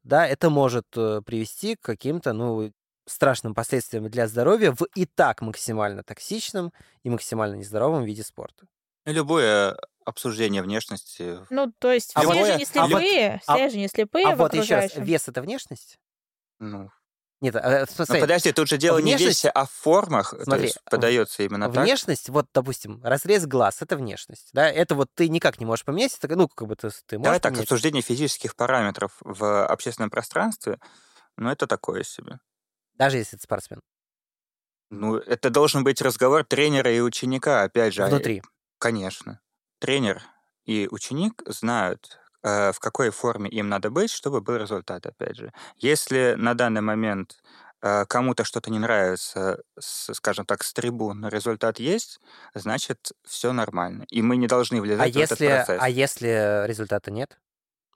да, это может э, привести к каким-то, ну, страшным последствиям для здоровья в и так максимально токсичном и максимально нездоровом виде спорта. Любое обсуждение внешности. Ну, то есть А все вот- же не а вот- слепые, а- все же не слепые А в вот еще раз, вес это внешность? Ну, Нет, э, в ну, смысле, подожди, тут же дело не в внешность- весе, а в формах. то Смотри, есть подается именно так. внешность, вот, допустим, разрез глаз это внешность, да, это вот ты никак не можешь поменять, это, ну, как бы ты, ты Давай можешь так, поменять. обсуждение физических параметров в общественном пространстве, ну, это такое себе. даже если ты спортсмен, Ну, это должен быть разговор тренера и ученика, опять же. а, внутри. Конечно. Тренер и ученик знают, э, в какой форме им надо быть, чтобы был результат, опять же. Если на данный момент э, кому-то что-то не нравится, скажем так, с трибун, но результат есть, значит, все нормально. И мы не должны А влезать в этот если, процесс. а если результата нет?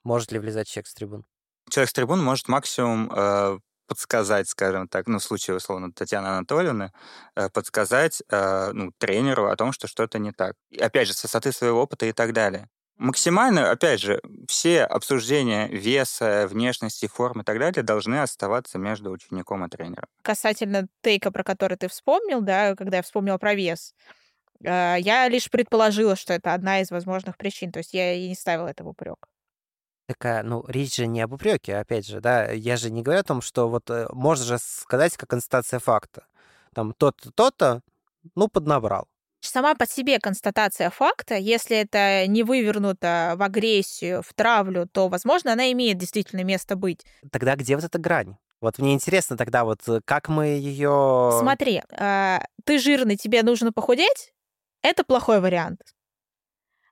Может ли влезать человек с трибун? Человек с трибун может максимум э, подсказать, скажем так, ну, в случае, условно, Татьяны Анатольевны, э, подсказать э, ну, тренеру о том, что что-то не так. И, опять же, с высоты своего опыта и так далее. Максимально, опять же, все обсуждения веса, внешности, формы и так далее должны оставаться между учеником и тренером. Касательно тейка, про который ты вспомнил, да, когда я вспомнила про вес, э, я лишь предположила, что это одна из возможных причин. То есть я и не ставила это в упрек. Такая, ну, речь же не об упреке, опять же, да. Я же не говорю о том, что вот э, можно же сказать как констатация факта. Там тот-то, тот-то, ну, поднабрал. Сама по себе констатация факта, если это не вывернуто в агрессию, в травлю, то, возможно, она имеет действительно место быть. Тогда где вот эта грань? Вот мне интересно тогда вот, э, как мы ее... Смотри, а, ты жирный, тебе нужно похудеть, это плохой вариант.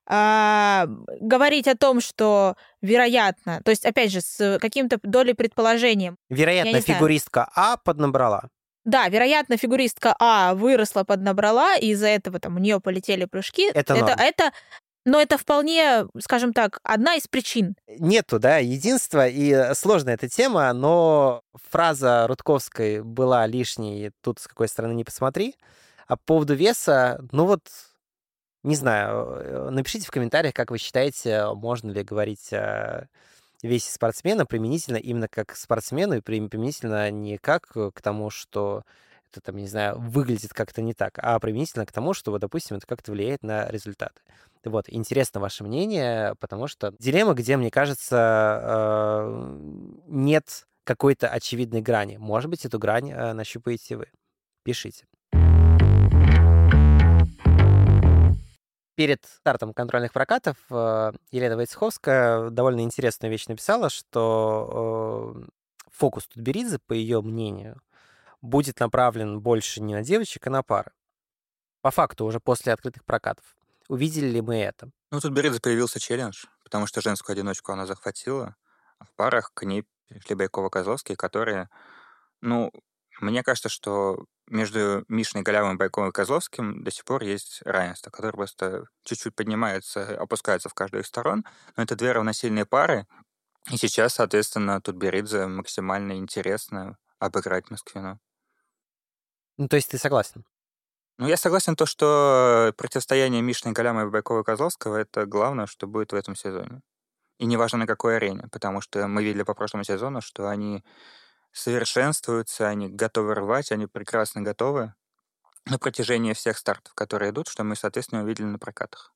А, говорить о том, что вероятно, то есть, опять же, с каким-то долей предположением, Вероятно, не знаю. фигуристка А поднабрала. да, вероятно, фигуристка А выросла, поднабрала, и из-за этого там у нее полетели прыжки. Это это, норм. это, но это вполне, скажем так, одна из причин. Нету, да, единства, и э, сложная эта тема, но фраза Рудковской была лишней, тут с какой стороны не посмотри. А по поводу веса, ну вот, не знаю, э, напишите в комментариях, как вы считаете, можно ли говорить о весе спортсмена применительно именно как к спортсмену и при- применительно не как э, к тому, что это там, не знаю, выглядит как-то не так, а применительно к тому, что, вот, допустим, это как-то влияет на результаты. Вот, интересно ваше мнение, потому что дилемма, где, мне кажется, э, нет какой-то очевидной грани. Может быть, эту грань э, нащупаете вы. Пишите. Перед стартом контрольных прокатов э, Елена Войцеховская довольно интересную вещь написала, что э, фокус Тутберидзе, по ее мнению, будет направлен больше не на девочек, а на пары. По факту, уже после открытых прокатов. Увидели ли мы это? Ну, тут Беридзе появился челлендж, потому что женскую одиночку она захватила, а в парах к ней пришли Байкова-Козловские, которые, ну, мне кажется, что между Мишной Голявым Байковым и Козловским до сих пор есть равенство, которое просто чуть-чуть поднимается, опускается в каждую из сторон, но это две равносильные пары, и сейчас, соответственно, тут Беридзе максимально интересно обыграть Москвину. Ну, то есть ты согласен? Ну, я согласен то, что противостояние Мишны Галяма и Байкова и Козловского — это главное, что будет в этом сезоне. И неважно на какой арене, потому что мы видели по прошлому сезону, что они совершенствуются, они готовы рвать, они прекрасно готовы на протяжении всех стартов, которые идут, что мы, соответственно, увидели на прокатах.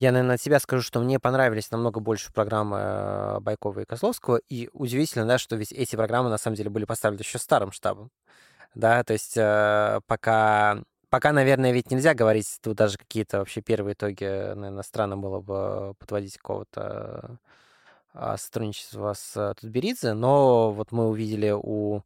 Я, наверное, от себя скажу, что мне понравились намного больше программы э, Байкова и Козловского. И удивительно, да, что ведь эти программы на самом деле были поставлены еще старым штабом. Да, то есть э, пока, пока, наверное, ведь нельзя говорить, тут даже какие-то вообще первые итоги, наверное, странно было бы подводить какого-то а, сотрудничества с э, Тутберидзе, но вот мы увидели у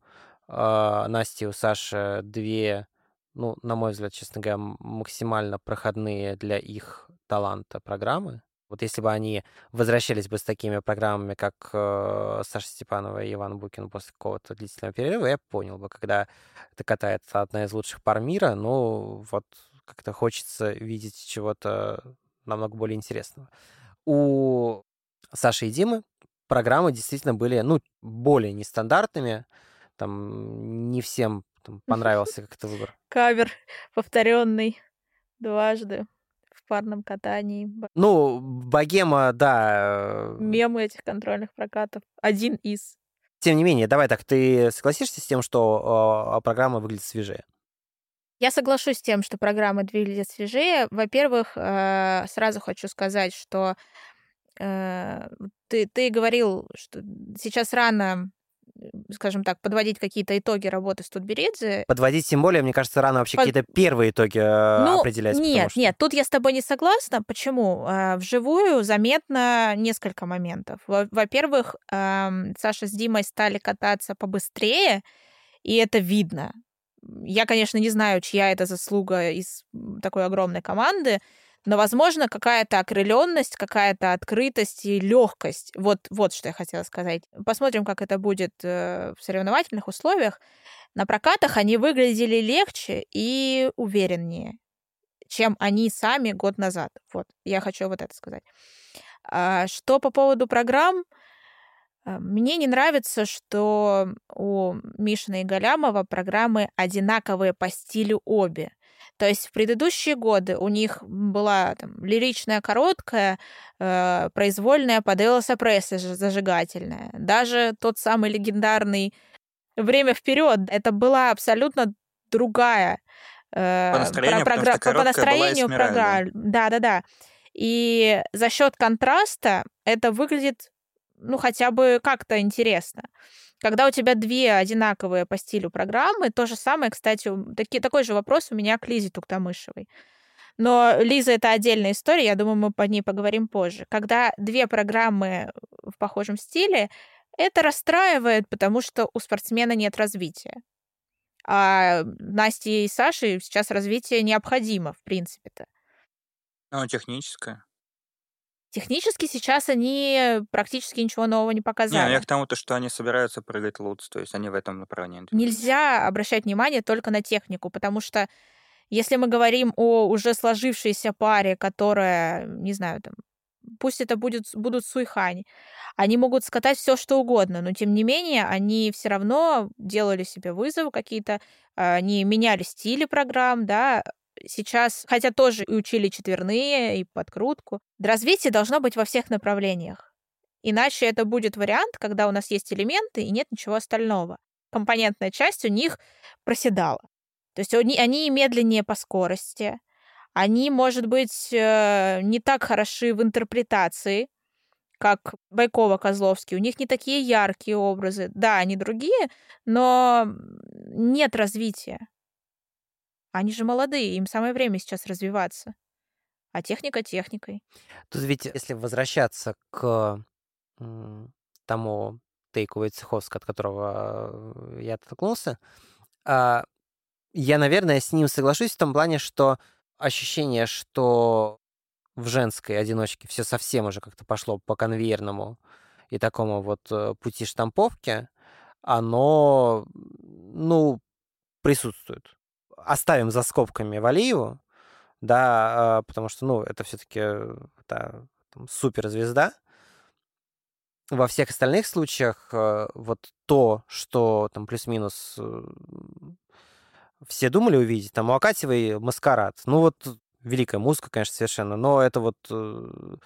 э, Насти и у Саши две, ну, на мой взгляд, честно говоря, максимально проходные для их таланта программы. Вот если бы они возвращались бы с такими программами, как э, Саша Степанова и Иван Букин после какого-то длительного перерыва, я понял бы, когда это катается одна из лучших пар мира, ну, вот как-то хочется видеть чего-то намного более интересного. У Саши и Димы программы действительно были, ну, более нестандартными. Там не всем там, *laughs* понравился как-то выбор. Кавер повторенный дважды в парном катании. Ну, богема, да. э, Мемы этих контрольных прокатов. Один из. Тем не менее, давай так, ты согласишься с тем, что э, программа выглядит свежее? Я соглашусь с тем, что программы выглядят свежее. Во-первых, э, сразу хочу сказать, что ты, ты говорил, что сейчас рано скажем так, подводить какие-то итоги работы с Тутберидзе. Подводить тем более, мне кажется, рано вообще Под... какие-то первые итоги э, ну, определять. Нет, что... нет, тут я с тобой не согласна. Почему? Вживую заметно несколько моментов. Во-первых, Саша с Димой стали кататься побыстрее, и это видно. Я, конечно, не знаю, чья это заслуга из такой огромной команды, но, возможно, какая-то окрыленность, какая-то открытость и легкость. Вот, вот что я хотела сказать. Посмотрим, как это будет э, в соревновательных условиях. На прокатах они выглядели легче и увереннее, чем они сами год назад. Вот, я хочу вот это сказать. А что по поводу программ? Э, мне не нравится, что у Мишина и Галямова программы одинаковые по стилю обе. То есть в предыдущие годы у них была там, лиричная короткая, э, произвольная под Элоса зажигательная. Даже тот самый легендарный «Время вперед» это была абсолютно другая э, по настроению, про, програ... по настроению программа. Да, да, да. И за счет контраста это выглядит ну, хотя бы как-то интересно. Когда у тебя две одинаковые по стилю программы, то же самое, кстати, таки, такой же вопрос у меня к Лизе Туктамышевой. Но Лиза — это отдельная история, я думаю, мы по ней поговорим позже. Когда две программы в похожем стиле, это расстраивает, потому что у спортсмена нет развития. А Насте и Саше сейчас развитие необходимо, в принципе-то. Ну, техническое. Технически сейчас они практически ничего нового не показали. Не, я к тому, то, что они собираются прыгать луц, то есть они в этом направлении. Нельзя обращать внимание только на технику, потому что если мы говорим о уже сложившейся паре, которая, не знаю, там, пусть это будет, будут Суйхань, они могут скатать все что угодно, но тем не менее они все равно делали себе вызовы какие-то, они меняли стили программ, да, сейчас, хотя тоже и учили четверные, и подкрутку, развитие должно быть во всех направлениях. Иначе это будет вариант, когда у нас есть элементы и нет ничего остального. Компонентная часть у них проседала. То есть они, они медленнее по скорости, они, может быть, э, не так хороши в интерпретации, как Байкова-Козловский. У них не такие яркие образы. Да, они другие, но нет развития. Они же молодые, им самое время сейчас развиваться. А техника техникой. Тут ведь, если возвращаться к тому тейку Войцеховска, от которого э, я оттолкнулся, а, я, наверное, с ним соглашусь в том плане, что ощущение, что в женской одиночке все совсем уже как-то пошло по конвейерному и такому вот э, пути штамповки, оно, ну, присутствует оставим за скобками Валиеву, да, а, потому что, ну, это все-таки да, суперзвезда. Во всех остальных случаях э, вот то, что там плюс-минус э, все думали увидеть, там у Акатьевой маскарад. Ну вот великая музыка, конечно, совершенно, но это вот э,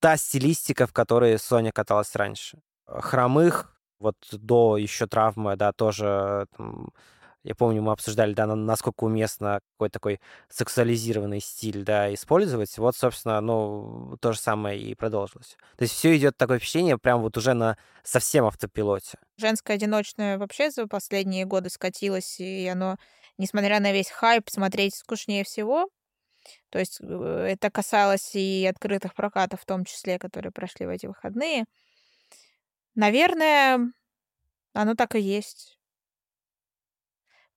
та стилистика, в которой Соня каталась раньше. Хромых вот до еще травмы, да, тоже там, я помню, мы обсуждали, да, насколько уместно какой-то такой сексуализированный стиль, да, использовать. Вот, собственно, ну, то же самое и продолжилось. То есть все идет такое впечатление прям вот уже на совсем автопилоте. Женское одиночное вообще за последние годы скатилось, и оно, несмотря на весь хайп, смотреть скучнее всего. То есть э, это касалось и открытых прокатов, в том числе, которые прошли в эти выходные. Наверное, оно так и есть.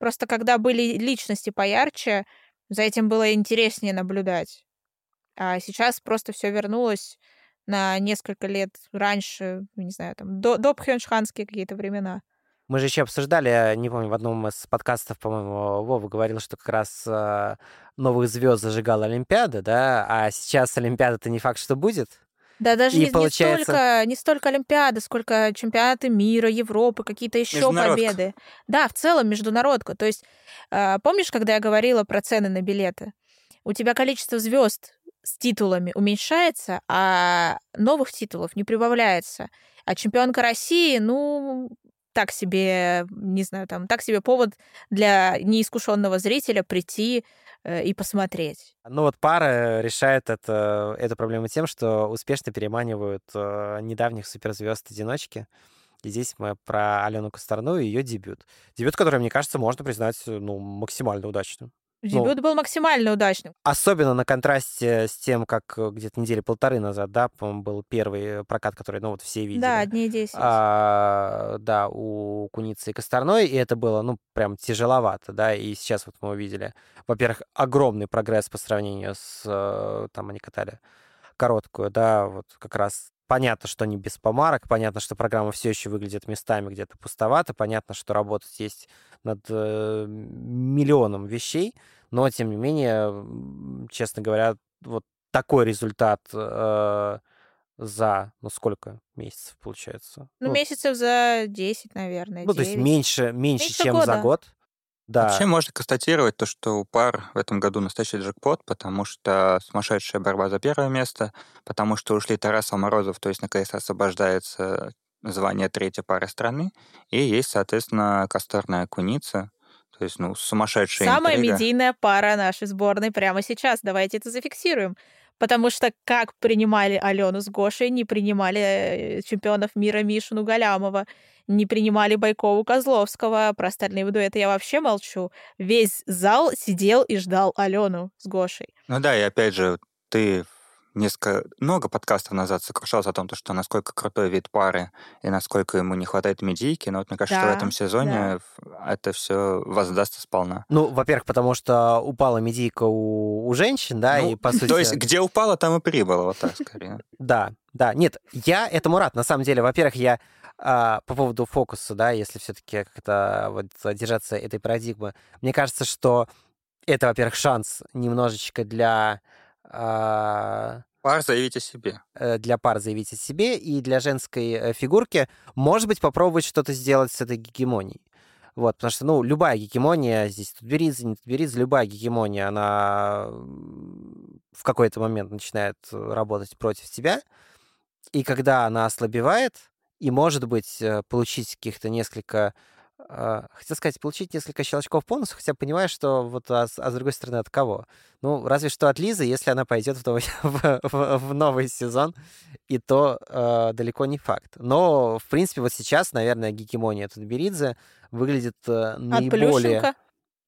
Просто когда были личности поярче, за этим было интереснее наблюдать. А сейчас просто все вернулось на несколько лет раньше, не знаю, там, до, до пхенчханские какие-то времена. Мы же еще обсуждали, не помню, в одном из подкастов, по-моему, Вова говорил, что как раз э, новых звезд зажигала Олимпиада, да, а сейчас Олимпиада-то не факт, что будет. Да, даже и не, получается... не, столько, не столько Олимпиады, сколько чемпионаты мира, Европы, какие-то еще победы. Да, в целом международка. То есть, э, помнишь, когда я говорила про цены на билеты? У тебя количество звезд с титулами уменьшается, а новых титулов не прибавляется. А чемпионка России, ну, так себе, не знаю, там, так себе повод для неискушенного зрителя прийти э, и посмотреть. Ну вот пара решает это, эту проблему тем, что успешно переманивают э, недавних суперзвезд-одиночки. И здесь мы про Алену Косторну и ее дебют. Дебют, который, мне кажется, можно признать ну, максимально удачным. Дебют Ну, был максимально удачным. особенно на контрасте с тем, как э, где-то недели полторы назад, да, по-моему, был первый прокат, который, ну, вот все Да, видели. одни 10. А, да, у Куницы и Косторной, и это было, ну, прям тяжеловато, да, и сейчас вот мы увидели, во-первых, огромный прогресс по сравнению с, э, там они катали короткую, да, вот как раз понятно, что они без помарок, понятно, что программа все еще выглядит местами где-то пустовато, понятно, что работать есть над э, миллионом вещей, но, тем не менее, честно говоря, вот такой результат э, за, ну, сколько месяцев получается? Ну, Ну, месяцев за 10, наверное, ну, то есть 9. меньше, меньше, Меньше чем за года. Год. Вообще Да, можно констатировать то, что у пар в этом году настоящий джекпот, потому что сумасшедшая борьба за первое место, потому что ушли Тарасов Морозов, то есть наконец освобождается звание третьей пары страны, и есть, соответственно, Косторная Куница, то есть, ну, сумасшедшая Самая интрига. медийная пара нашей сборной прямо сейчас. Давайте это зафиксируем. Потому что как принимали Алену с Гошей, не принимали э, чемпионов мира Мишину Галямова, не принимали Байкову Козловского. Про остальные дуэты я вообще молчу. Весь зал сидел и ждал Алену с Гошей. Ну да, и опять же, ты несколько, много подкастов назад сокрушался о том, то, что насколько крутой вид пары и насколько ему не хватает медийки, но вот мне кажется, что в Да, этом да. сезоне в- это все воздастся сполна. ну, во-первых, потому что упала медийка у, у женщин, да, Ну, и по сути... То есть, где упало, там и прибыло, вот так скорее. *laughs* Да, да. Нет, я этому рад. На самом деле, во-первых, я а, по поводу фокуса, да, если все-таки как-то вот держаться этой парадигмы, мне кажется, что это, во-первых, шанс немножечко для Пар заявить о себе. э, для пар заявить о себе и для женской э, фигурки, может быть, попробовать что-то сделать с этой гегемонией. Вот, потому что, ну, любая гегемония, здесь Тутберидзе, не Тутберидзе, любая гегемония, она в какой-то момент начинает работать против тебя, и когда она ослабевает, и, может быть, э, получить каких-то несколько... э, Хотел сказать, получить несколько щелчков по носу, хотя понимаешь, что вот, а с, а с другой стороны, от кого? Ну, разве что от Лизы, если она пойдет в новый, *laughs* в, в- в новый сезон, и то э, далеко не факт. Но, в принципе, вот сейчас, наверное, гегемония Тутберидзе выглядит э, От наиболее, Плющенко.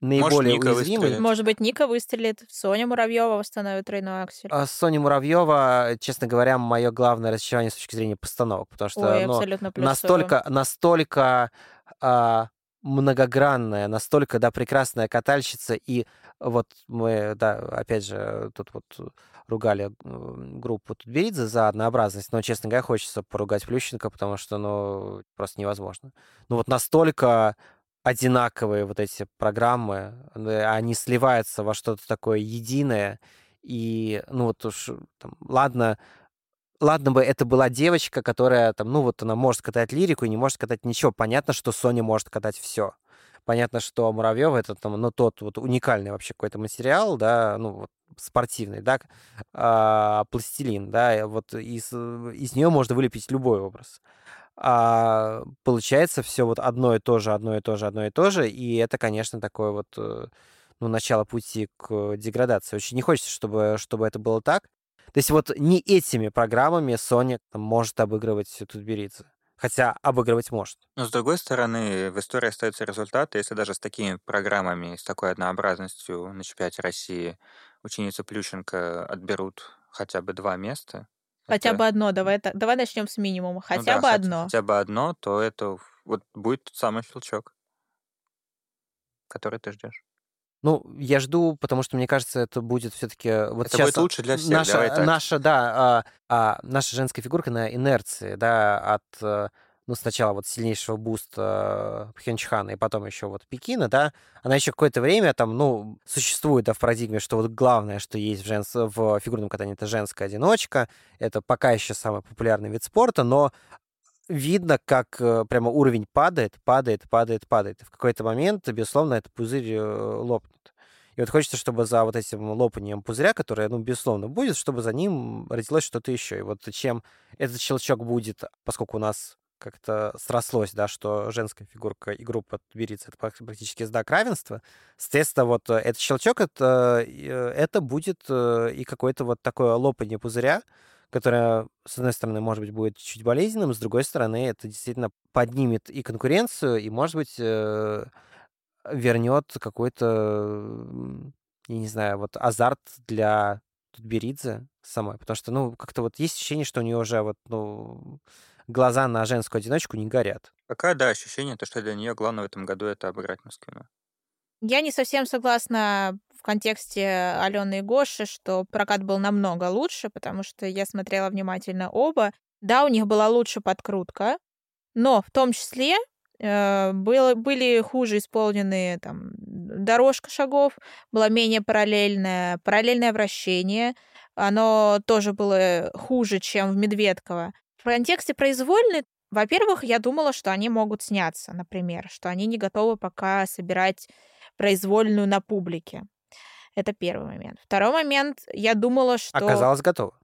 Наиболее Ника уязвимой. выстрелит. Может быть, Ника выстрелит, Соня Муравьева восстановит тройной аксель. А Соня Муравьева, честно говоря, мое главное разочарование с точки зрения постановок, потому что Ой, ну, настолько, настолько а, многогранная, настолько, да, прекрасная катальщица, и вот мы, да, опять же, тут вот ругали группу Тутберидзе за однообразность, но, честно говоря, хочется поругать Плющенко, потому что, ну, просто невозможно. Ну, вот настолько одинаковые вот эти программы, э, они сливаются во что-то такое единое, и, ну, вот уж, там, ладно, ладно бы это была девочка, которая там, ну вот она может катать лирику и не может катать ничего. Понятно, что Соня может катать все. Понятно, что Муравьева это там, ну, тот вот уникальный вообще какой-то материал, да, ну, вот спортивный, да, а, пластилин, да, вот из, из нее можно вылепить любой образ. А получается все вот одно и то же, одно и то же, одно и то же, и это, конечно, такое вот, э, ну, начало пути к деградации. Очень не хочется, чтобы, чтобы это было так. То есть вот не этими программами Sony там, может обыгрывать Тутберидзе. Хотя обыгрывать может. Но, с другой стороны, в истории остаются результаты. Если даже с такими программами, с такой однообразностью на чемпионате России ученицы Плющенко отберут хотя бы два места, Хотя это- бы одно, давай, так- давай начнем с минимума. ну Хотя да, бы хотя- одно. Хотя бы одно, то это вот будет тот самый щелчок, который ты ждешь. Ну, я жду, потому что мне кажется, это будет все-таки вот Это сейчас будет лучше для всех, наша, давай так. наша, да, а, а, наша женская фигурка на инерции, да, от э, ну сначала вот сильнейшего буста э, Пхенчхана и потом еще вот Пекина, да, она еще какое-то время там, ну, существует, да, в парадигме, что вот главное, что есть в, женс... в фигурном катании, это женская одиночка, это пока еще самый популярный вид спорта, но видно, как э, прямо уровень падает, падает, падает, падает. В какой-то момент, безусловно, этот пузырь э, лопнет. И вот хочется, чтобы за вот этим лопанием пузыря, которое, ну, безусловно, будет, чтобы за ним родилось что-то еще. И вот чем этот щелчок будет, поскольку у нас как-то срослось, да, что женская фигурка и группа Тбилиси — это практически знак равенства. Соответственно, вот э, этот щелчок, это, э, это будет и какое-то вот такое лопание пузыря, которое, с одной стороны, может быть, будет чуть болезненным, с другой стороны, это действительно поднимет и конкуренцию, и, может быть, вернет какой-то, я не знаю, вот азарт для Тутберидзе самой, потому что, ну, как-то вот есть ощущение, что у нее уже вот, ну, глаза на женскую одиночку не горят. Пока, да, ощущение, то, что для нее главное в этом году это обыграть Москвину. Я не совсем согласна в контексте Алены и Гоши, что прокат был намного лучше, потому что я смотрела внимательно оба. Да, у них была лучше подкрутка, но в том числе э, было, были хуже исполненные там дорожка шагов, была менее параллельная, параллельное вращение, оно тоже было хуже, чем в Медведково. В контексте произвольной, во-первых, я думала, что они могут сняться, например, что они не готовы пока собирать произвольную на публике. Это первый момент. Второй момент, я думала, что... Оказалось, готово.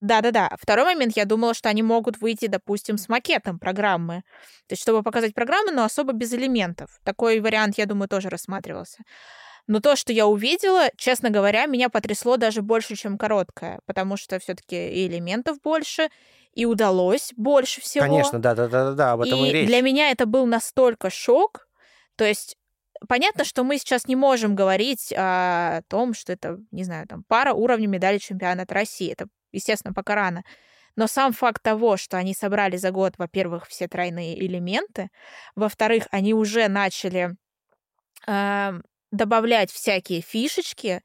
Да-да-да. Второй момент, я думала, что они могут выйти, допустим, с макетом программы. То есть, чтобы показать программу, но особо без элементов. Такой вариант, я думаю, тоже рассматривался. Но то, что я увидела, честно говоря, меня потрясло даже больше, чем короткое, потому что все-таки и элементов больше, и удалось больше всего. Конечно, да, да, да, да, об этом и, и речь. Для меня это был настолько шок. То есть понятно, что мы сейчас не можем говорить о том, что это, не знаю, там пара уровня медали чемпионата России. Это, естественно, пока рано. Но сам факт того, что они собрали за год, во-первых, все тройные элементы, во-вторых, они уже начали э, добавлять всякие фишечки,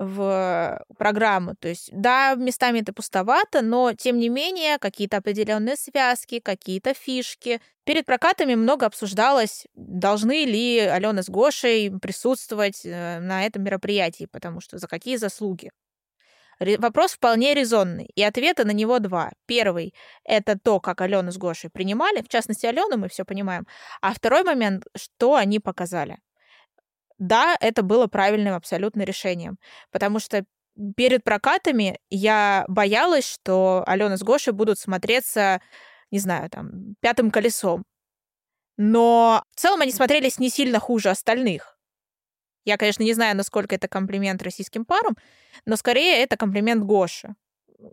в программу. То есть, да, местами это пустовато, но тем не менее какие-то определенные связки, какие-то фишки. Перед прокатами много обсуждалось, должны ли Алена с Гошей присутствовать э, на этом мероприятии, потому что за какие заслуги. Вопрос вполне резонный, и ответы на него два. Первый — это то, как Алену с Гошей принимали, в частности, Алену, мы все понимаем. А второй момент — что они показали да, это было правильным абсолютно решением, потому что перед прокатами я боялась, что Алена с Гошей будут смотреться, не знаю, там, пятым колесом. Но в целом они смотрелись не сильно хуже остальных. Я, конечно, не знаю, насколько это комплимент российским парам, но скорее это комплимент Гоше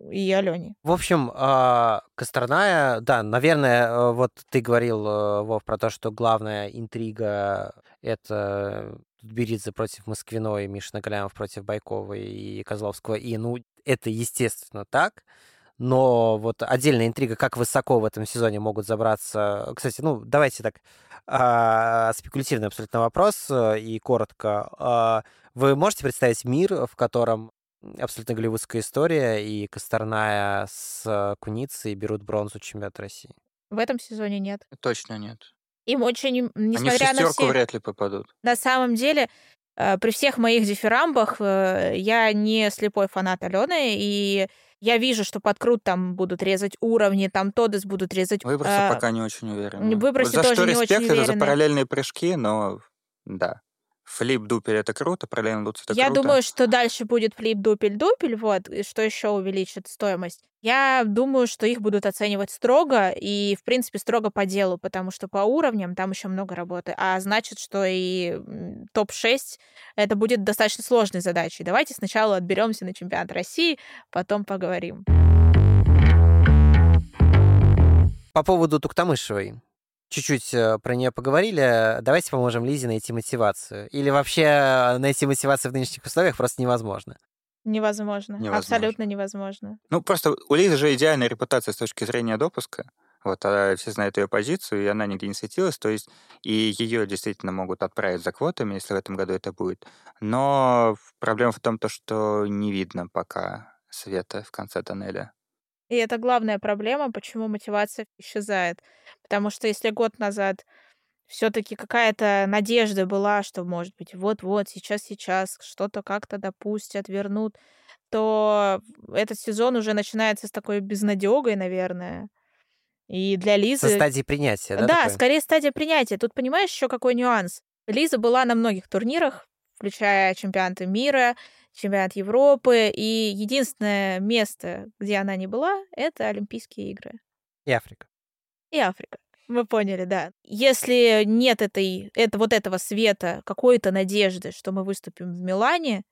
и Алене. В общем, а, Косторная, да, наверное, э, вот ты говорил, э, Вов, про то, что главная интрига — это Беридзе против Москвиной, Мишина Галямов против Байковой и Козловского. И, ну, это, естественно, так. Но вот отдельная интрига, как высоко в этом сезоне могут забраться... Кстати, ну, давайте так, а, спекулятивный абсолютно вопрос э, и коротко. А, вы можете представить мир, в котором абсолютно голливудская история, и Косторная с Куницей берут бронзу чемпионата России? В этом сезоне нет. Точно нет. Им очень, несмотря Они в на все... вряд ли попадут. На самом деле, э, при всех моих дифирамбах э, я не слепой фанат Алены, и я вижу, что под крут там будут резать уровни, там Тодес будут резать... Выбросы а, пока не очень уверен. Выбросы вот за тоже что не респект, очень это за параллельные прыжки, но да. Флип-дупель это круто, параллельно луц это Я круто. думаю, что дальше будет флип-дупель-дупель, вот, и что еще увеличит стоимость. Я думаю, что их будут оценивать строго и, в принципе, строго по делу, потому что по уровням там еще много работы. А значит, что и топ-6 это будет достаточно сложной задачей. Давайте сначала отберемся на чемпионат России, потом поговорим. По поводу Туктамышевой чуть-чуть э, про нее поговорили. Давайте поможем Лизе найти мотивацию. Или вообще э, найти мотивацию в нынешних условиях просто невозможно. Невозможно. Невозможно. Абсолютно невозможно. Ну, просто у Лизы же идеальная репутация с точки зрения допуска. Вот, а все знают ее позицию, и она нигде не светилась, то есть и ее действительно могут отправить за квотами, если в этом году это будет. Но проблема в том, то, что не видно пока света в конце тоннеля. И это главная проблема, почему мотивация исчезает. Потому что если год назад все-таки какая-то надежда была, что, может быть, вот-вот, сейчас-сейчас что-то как-то допустят, вернут, то этот сезон уже начинается с такой безнадегой, наверное. И для Лизы... Со стадии принятия, да? Да, такое? скорее стадия принятия. Тут понимаешь еще какой нюанс? Лиза была на многих турнирах, включая чемпионаты мира, чемпионат Европы, и единственное место, где она не была, это Олимпийские игры. И Африка. И Африка. Мы поняли, да. Если нет этой, это, вот этого света, какой-то надежды, что мы выступим в Милане,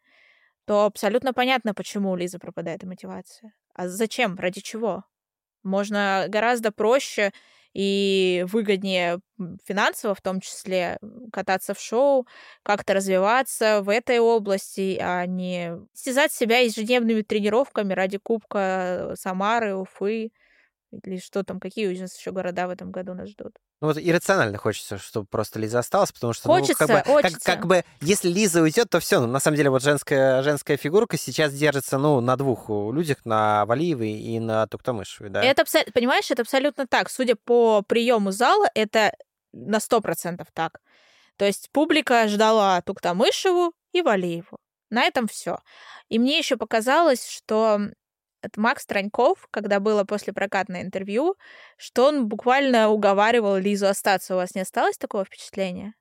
то абсолютно понятно, почему у Лизы пропадает мотивация. А зачем? Ради чего? Можно гораздо проще и выгоднее финансово в том числе кататься в шоу, как-то развиваться в этой области, а не стязать себя ежедневными тренировками ради Кубка Самары, Уфы или что там, какие у нас еще города в этом году нас ждут. Ну вот иррационально хочется, чтобы просто Лиза осталась, потому что, хочется, ну, как бы, хочется. Как, как бы, если Лиза уйдет, то все. Ну, на самом деле, вот женская, женская фигурка сейчас держится, ну, на двух людях, на Валиевой и на Туктамышевой, да. Это, понимаешь, это абсолютно так. Судя по приему зала, это на сто процентов так. То есть публика ждала Туктамышеву и Валиеву. На этом все. И мне еще показалось, что это Макс Траньков, когда было после прокатное интервью, что он буквально уговаривал Лизу остаться. У вас не осталось такого впечатления?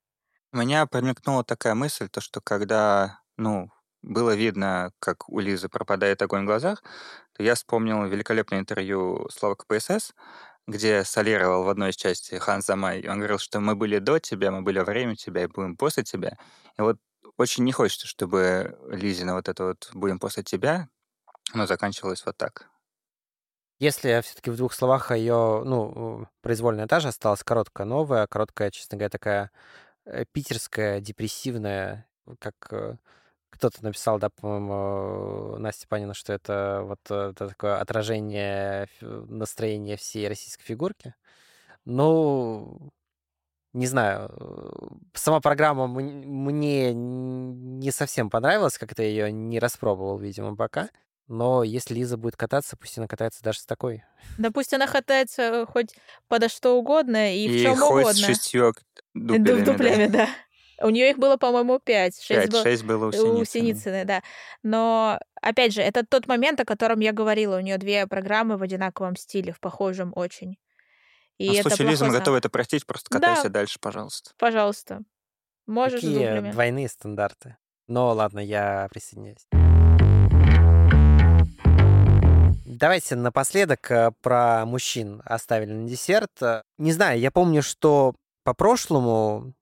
У меня промелькнула такая мысль, то что когда, ну, было видно, как у Лизы пропадает огонь в глазах, то я вспомнил великолепное интервью Слава КПСС, где солировал в одной из частей Хан Замай. Он говорил, что мы были до тебя, мы были во время тебя и будем после тебя. И вот очень не хочется, чтобы Лизина вот это вот «будем после тебя» оно заканчивалось вот так. Если все-таки в двух словах ее, ну, произвольная та осталась, короткая новая, короткая, честно говоря, такая э, питерская, депрессивная, как э, кто-то написал, да, по-моему, Настя Панина, что это вот э, это такое отражение настроения всей российской фигурки. Ну, не знаю, сама программа мне не совсем понравилась, как-то ее не распробовал, видимо, пока. Но если Лиза будет кататься, пусть она катается даже с такой. Да пусть *laughs* она катается э, хоть подо что угодно и, и в чем хоть угодно. с шестью дуплями, дуплями да. да. У нее их было, по-моему, пять. Шесть, был... шесть было у Синицыной. У Синицыной, да. Но, опять же, это тот момент, о котором я говорила. У нее две программы в одинаковом стиле, в похожем очень. И ну, это в случае Лизы мы готовы это простить, просто катайся да. дальше, пожалуйста. Пожалуйста. Можешь Какие двойные стандарты. Но ладно, я присоединяюсь. Давайте напоследок э, про мужчин оставили на десерт. Не знаю, я помню, что по прошлому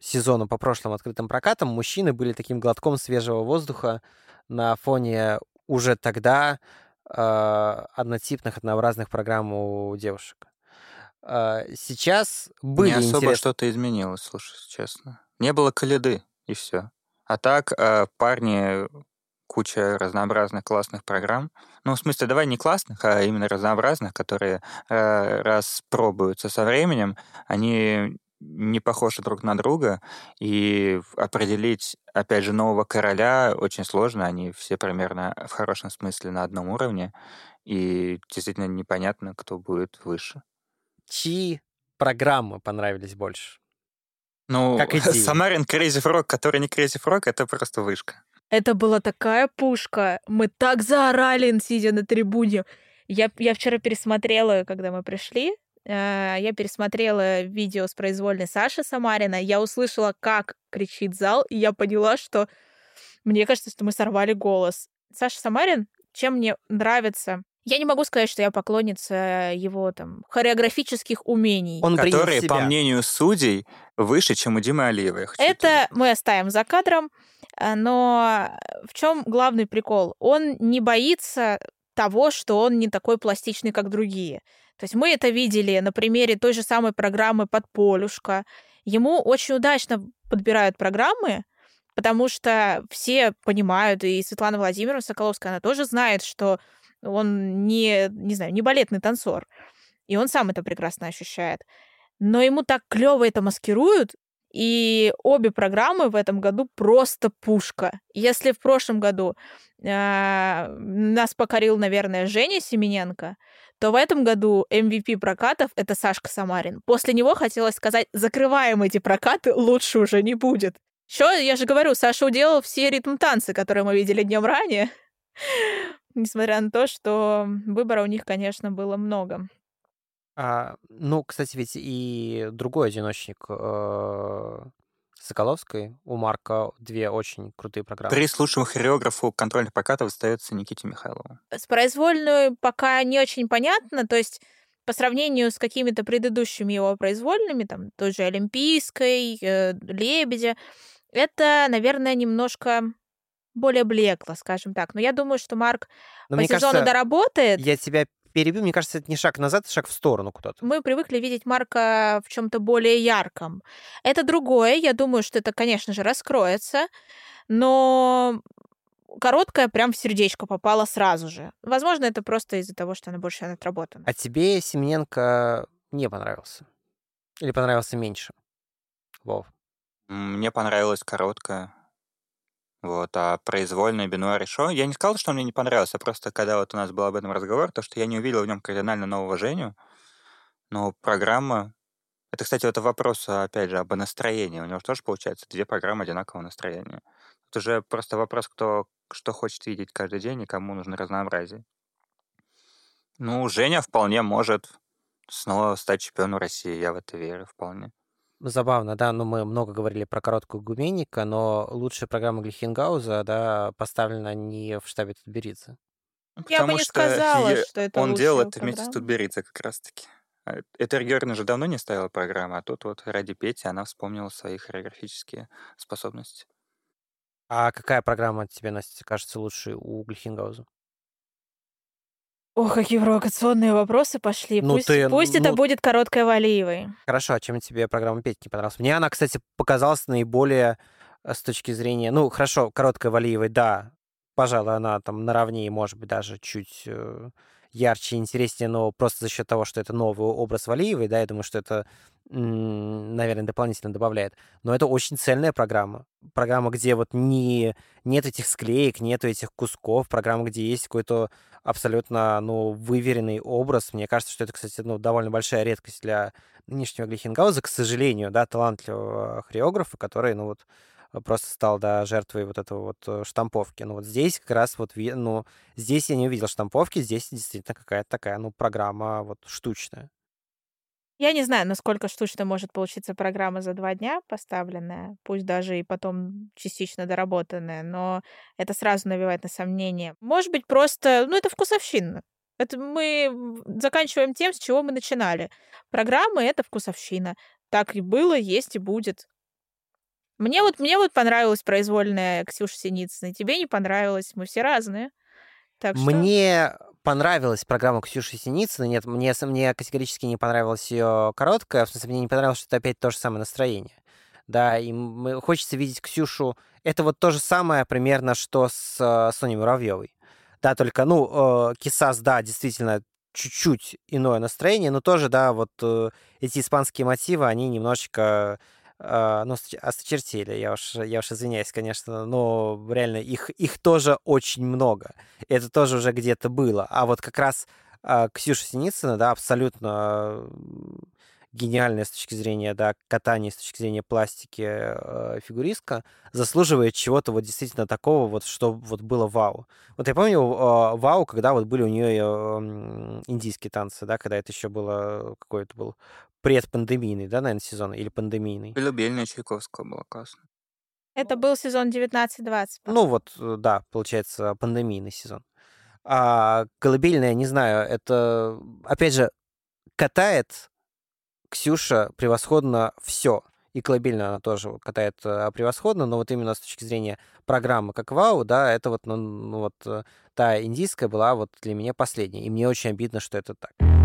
сезону, по прошлым открытым прокатам мужчины были таким глотком свежего воздуха на фоне уже тогда э, однотипных, однообразных программ у девушек. Э, сейчас были Не особо интерес... что-то изменилось, слушай, честно. Не было коляды, и все. А так э, парни куча разнообразных классных программ. Ну, в смысле, давай не классных, а именно разнообразных, которые э, распробуются со временем. Они не похожи друг на друга, и определить, опять же, нового короля очень сложно, они все примерно в хорошем смысле на одном уровне, и действительно непонятно, кто будет выше. Чьи программы понравились больше? Ну, как *laughs* Самарин Crazy Frog, который не Crazy Frog, это просто вышка. Это была такая пушка. Мы так заорали, сидя на трибуне. Я, я вчера пересмотрела, когда мы пришли, э, я пересмотрела видео с произвольной Саши Самарина, я услышала, как кричит зал, и я поняла, что мне кажется, что мы сорвали голос. Саша Самарин, чем мне нравится я не могу сказать, что я поклонница его там хореографических умений. Он которые, по мнению судей, выше, чем у Димы Алиевой. Это мы оставим за кадром. Э, но в чем главный прикол? Он не боится того, что он не такой пластичный, как другие. То есть мы это видели на примере той же самой программы «Подполюшка». Ему очень удачно подбирают программы, потому что все понимают, и Светлана Владимировна Соколовская, она тоже знает, что он не, не знаю, не балетный танцор. И он сам это прекрасно ощущает. Но ему так клево это маскируют, и обе программы в этом году просто пушка. Если в прошлом году э, нас покорил, наверное, Женя Семененко, то в этом году MVP прокатов это Сашка Самарин. После него хотелось сказать, закрываем эти прокаты, лучше уже не будет. Еще, я же говорю, Саша уделал все ритм-танцы, которые мы видели днем ранее. *laughs* Несмотря на то, что выбора у них, конечно, было много. А, ну, кстати, ведь и другой одиночник э, Соколовской, у Марка две очень крутые программы. Приз лучшему хореографу контрольных прокатов остается Никите Михайлову. С произвольной пока не очень понятно, то есть по сравнению с какими-то предыдущими его произвольными, там, той же Олимпийской, э, Лебедя, это, наверное, немножко более блекло, скажем так. Но я думаю, что Марк Но по сезону кажется, доработает. я тебя перебью, мне кажется, это не шаг назад, это шаг в сторону куда-то. Мы привыкли видеть Марка в чем-то более ярком. Это другое. Я думаю, что это, конечно же, раскроется. Но короткая прям в сердечко попала сразу же. Возможно, это просто из-за того, что она больше отработана. А тебе Семененко не понравился? Или понравился меньше? Вов. Мне понравилась короткая. Вот, а произвольное Бенуа Решо, я не сказал, что мне не понравился, просто когда вот у нас был об этом разговор, то, что я не увидел в нем кардинально нового Женю, но программа... Это, кстати, это вопрос, опять же, об настроении. У него тоже, получается, две программы одинакового настроения. Это уже просто вопрос, кто что хочет видеть каждый день и кому нужно разнообразие. Ну, Женя вполне может снова стать чемпионом России, я в это верю вполне. Забавно, да, но мы много говорили про короткую Гуменника, но лучшая программа Глихенгауза, да, поставлена не в штабе Тутберидзе. Ну, Я бы потому не что сказала, е- что это он делал это вместе с. Тутберидзе как раз-таки. А Этер Георгиевна же давно не ставила программу, а тут вот ради Пети она вспомнила свои хореографические способности. А какая программа тебе, Настя, кажется лучшей у Глихенгауза? Ох, какие провокационные вопросы пошли. Ну, пусть ты, пусть это ну- будет короткая Валиевой. Хорошо, а чем тебе программа Петь не понравилась? Мне она, кстати, показалась наиболее э, с точки зрения... Ну, хорошо, короткая Валиевой, да, пожалуй, она там наравне, может быть, даже чуть э, ярче и интереснее, но просто за счет того, что это новый образ Валиевой, да, я думаю, что это, наверное, дополнительно добавляет. Но это очень цельная программа. Программа, где вот не, нет этих склеек, нет этих кусков, программа, где есть какой-то абсолютно, ну, выверенный образ. Мне кажется, что это, кстати, ну, довольно большая редкость для нынешнего Глихенгауза, к сожалению, да, талантливого хореографа, который, ну, вот, просто стал, да, жертвой вот этого вот э, штамповки. Ну, вот здесь как раз вот, ну, здесь я не увидел штамповки, здесь действительно какая-то такая, ну, программа вот штучная. Я не знаю, насколько штучно может получиться программа за два дня поставленная, пусть даже и потом частично доработанная, но это сразу навевает на сомнение. Может быть, просто, ну, это вкусовщина. Это мы заканчиваем тем, с чего мы начинали. Программы — это вкусовщина. Так и было, есть и будет. Мне вот, мне вот понравилась произвольная Ксюша Синицына, тебе не понравилось. Мы все разные. Так что... Мне понравилась программа Ксюши Синицыной. Нет, мне, мне категорически не понравилась ее короткая. В смысле, мне не понравилось, что это опять то же самое настроение. Да, и м- хочется видеть Ксюшу. Это вот то же самое примерно, что с э, Соней Муравьевой. Да, только, ну, э, Кисас, да, действительно, чуть-чуть иное настроение, но тоже, да, вот э, эти испанские мотивы, они немножечко, э, ну, ост- осточертели. Я уж, я уж извиняюсь, конечно, но реально их, их тоже очень много. Это тоже уже где-то было. А вот как раз а, Ксюша Синицына, да, абсолютно гениальная с точки зрения, да, катания, с точки зрения пластики э, фигуристка, заслуживает чего-то вот действительно такого вот, что вот было вау. Вот я помню э, вау, когда вот были у нее индийские танцы, да, когда это еще было какой-то был предпандемийный, да, наверное, сезон или пандемийный. Колыбельная Чайковского была классно. Это был сезон 19-20. Ну вот, э, да, получается, пандемийный сезон. А колыбельная, не знаю, это, опять же, катает Ксюша превосходно все. И колыбельная она тоже катает э, превосходно, но вот именно с точки зрения программы как вау, да, это вот, ну, ну, вот э, та индийская была вот для меня последняя. И мне очень обидно, что это так.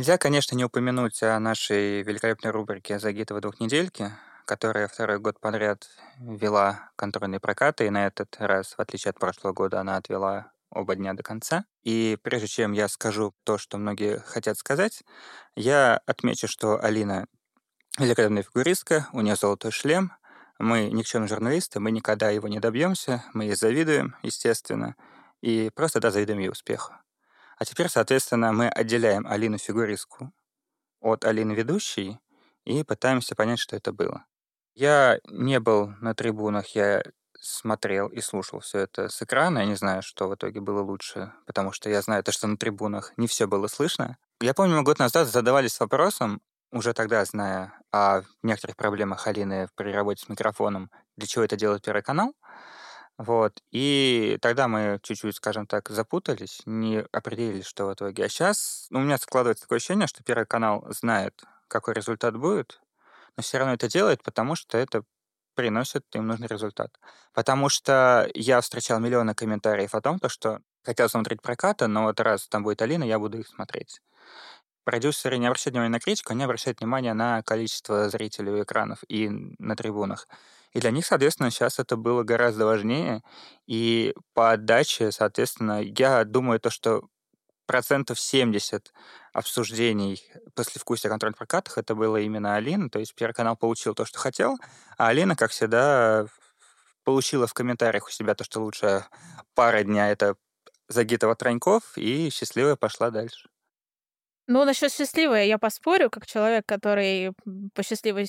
Нельзя, конечно, не упомянуть о нашей великолепной рубрике «Загитовы двухнедельки», которая второй год подряд вела контрольные прокаты, и на этот раз, в отличие от прошлого года, она отвела оба дня до конца. И прежде чем я скажу то, что многие хотят сказать, я отмечу, что Алина великолепная фигуристка, у нее золотой шлем, мы никчемные журналисты, мы никогда его не добьемся, мы ей завидуем, естественно, и просто, да, завидуем ее успеху. А теперь, соответственно, мы отделяем Алину фигуристку от Алины ведущей и пытаемся понять, что это было. Я не был на трибунах, я смотрел и слушал все это с экрана. Я не знаю, что в итоге было лучше, потому что я знаю то, что на трибунах не все было слышно. Я помню, год назад задавались вопросом, уже тогда зная о некоторых проблемах Алины при работе с микрофоном, для чего это делает Первый канал. Вот. И тогда мы чуть-чуть, скажем так, запутались, не определились, что в итоге. А сейчас ну, у меня складывается такое ощущение, что Первый канал знает, какой результат будет, но все равно это делает, потому что это приносит им нужный результат. Потому что я встречал миллионы комментариев о том, то, что хотел смотреть прокаты, но вот раз там будет Алина, я буду их смотреть. Продюсеры не обращают внимания на критику, они обращают внимание на количество зрителей у экранов и на трибунах. И для них, соответственно, сейчас это было гораздо важнее. И по отдаче, соответственно, я думаю, то, что процентов 70 обсуждений после вкуса контроль прокатах это было именно Алина. То есть Первый канал получил то, что хотел, а Алина, как всегда, получила в комментариях у себя то, что лучшая пара дня — это Загитова Траньков, и счастливая пошла дальше. Ну, насчет счастливой я поспорю, как человек, который по, счастливой,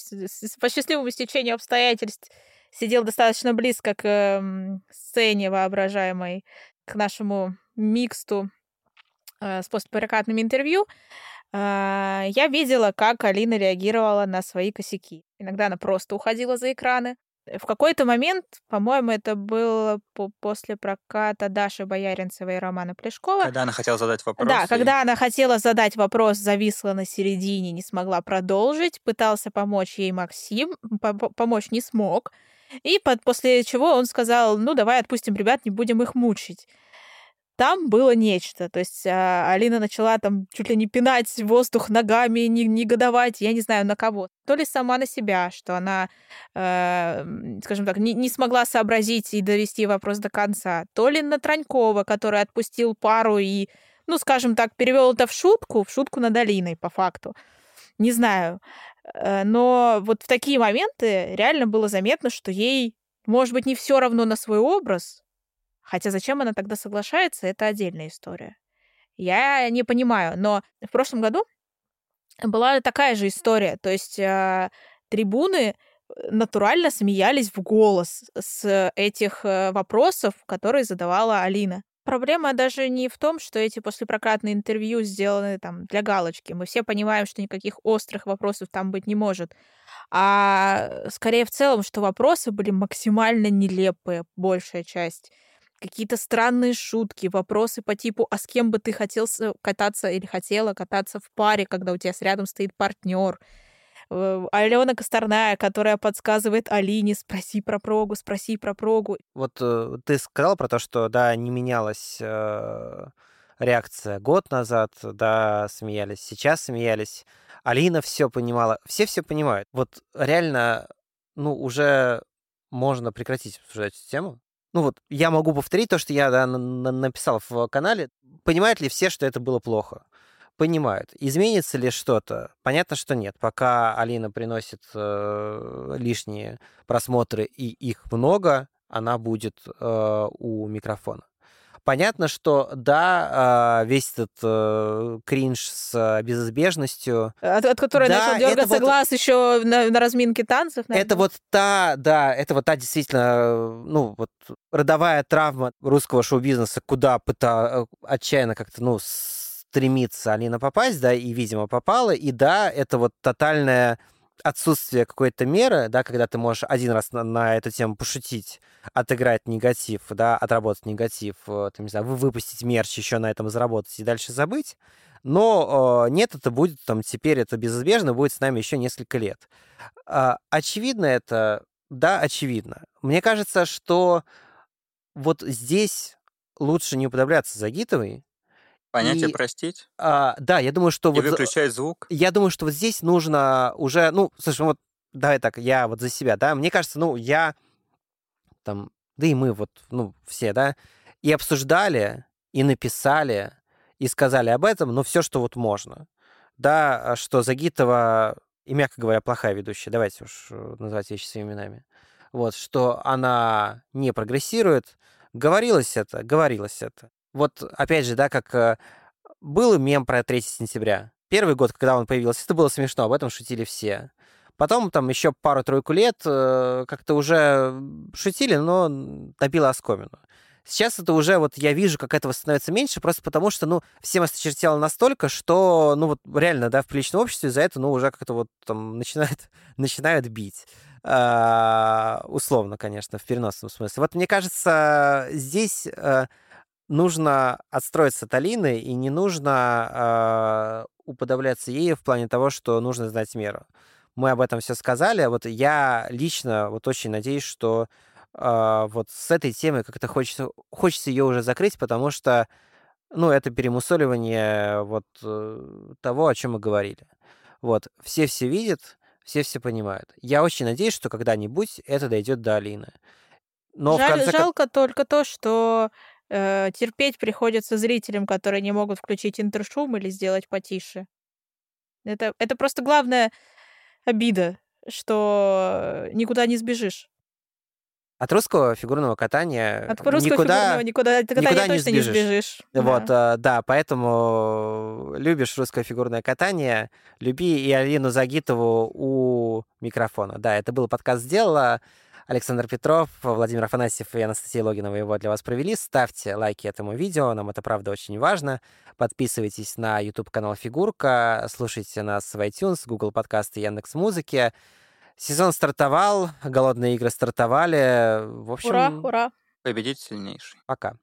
по счастливому стечению обстоятельств сидел достаточно близко к эм, сцене воображаемой, к нашему миксту э, с постпрокатными интервью, э, я видела, как Алина реагировала на свои косяки. Иногда она просто уходила за экраны, в какой-то момент, по-моему, это было по после проката Даши Бояринцевой и Романа Плешкова. Когда она хотела задать вопрос. Да, и... когда она хотела задать вопрос, зависла на середине, не смогла продолжить, пытался помочь ей Максим, помочь не смог. И под, после чего он сказал, ну, давай отпустим ребят, не будем их мучить там было нечто. То есть а, Алина начала там чуть ли не пинать воздух ногами, не, негодовать, я не знаю, на кого. То ли сама на себя, что она, э, скажем так, не, не смогла сообразить и довести вопрос до конца, то ли на Транькова, который отпустил пару и, ну, скажем так, перевел это в шутку, в шутку над Алиной, по факту. Не знаю. Э, но вот в такие моменты реально было заметно, что ей, может быть, не все равно на свой образ, Хотя зачем она тогда соглашается, это отдельная история. Я не понимаю, но в прошлом году была такая же история. То есть э, трибуны натурально смеялись в голос с этих э, вопросов, которые задавала Алина. Проблема даже не в том, что эти послепрокатные интервью сделаны там для галочки. Мы все понимаем, что никаких острых вопросов там быть не может. А скорее в целом, что вопросы были максимально нелепые, большая часть какие-то странные шутки, вопросы по типу, а с кем бы ты хотел кататься или хотела кататься в паре, когда у тебя рядом стоит партнер. Э, Алена Косторная, которая подсказывает Алине, спроси про прогу, спроси про прогу. Вот э, ты сказал про то, что, да, не менялась э, реакция год назад, да, смеялись, сейчас смеялись. Алина все понимала, все все понимают. Вот реально, ну, уже можно прекратить обсуждать эту тему ну вот я могу повторить то, что я да, написал в канале. Понимают ли все, что это было плохо? Понимают. Изменится ли что-то? Понятно, что нет. Пока Алина приносит э, лишние просмотры и их много, она будет э, у микрофона. Понятно, что да, а, весь этот э, кринж с безызбежностью. От, от которой да, начал дергаться вот, глаз еще на, на разминке танцев. Наверное. Это вот та, да, это вот та действительно, ну, вот родовая травма русского шоу-бизнеса, куда пыта, отчаянно как-то, ну, стремится Алина попасть, да, и, видимо, попала. И да, это вот тотальная отсутствие какой-то меры, да, когда ты можешь один раз на, на эту тему пошутить, отыграть негатив, да, отработать негатив, э, там, не знаю, выпустить мерч, еще на этом заработать и дальше забыть. Но э, нет, это будет там теперь, это безизбежно, будет с нами еще несколько лет. Э, очевидно это, да, очевидно. Мне кажется, что вот здесь лучше не уподобляться Загитовой, Понятие и, простить? А, да, я думаю, что... И вот, выключать звук? Я думаю, что вот здесь нужно уже... Ну, слушай, вот давай так, я вот за себя, да, мне кажется, ну, я там, да и мы вот, ну, все, да, и обсуждали, и написали, и сказали об этом, ну, все, что вот можно. Да, что Загитова, и, мягко говоря, плохая ведущая, давайте уж э, называть вещи своими именами, вот, что она не прогрессирует, говорилось это, говорилось это. Вот, опять же, да, как э, был мем про 3 сентября. Первый год, когда он появился, это было смешно, об этом шутили все. Потом там еще пару-тройку лет э, как-то уже шутили, но набило оскомину. Сейчас это уже, вот я вижу, как этого становится меньше, просто потому что, ну, всем осточертело настолько, что, ну, вот реально, да, в приличном обществе за это, ну, уже как-то вот там начинают, *laughs* начинают бить. А, условно, конечно, в переносном смысле. Вот мне кажется, здесь э, нужно отстроиться от Алины, и не нужно э, уподобляться ей в плане того, что нужно знать меру. Мы об этом все сказали. Вот я лично вот очень надеюсь, что э, вот с этой темой как-то хочется, хочется ее уже закрыть, потому что, ну, это перемусоливание вот э, того, о чем мы говорили. Вот, все все видят, все все понимают. Я очень надеюсь, что когда-нибудь это дойдет до Алины. Но Жаль, конце... Жалко только то, что э, терпеть приходится зрителям, которые не могут включить интершум или сделать потише. Это, это просто главная обида, что никуда не сбежишь. От русского фигурного катания От русского никуда, фигурного никуда, никуда точно не сбежишь. Не сбежишь. Вот, да. да, поэтому любишь русское фигурное катание, люби и Алину Загитову у микрофона. Да, это был подкаст «Сделала». Александр Петров, Владимир Афанасьев и Анастасия Логинова его для вас провели. Ставьте лайки этому видео, нам это правда очень важно. Подписывайтесь на YouTube-канал Фигурка, слушайте нас в iTunes, Google подкасты, Яндекс Музыки. Сезон стартовал, голодные игры стартовали. В общем... Ура, ура. Победить сильнейший. Пока.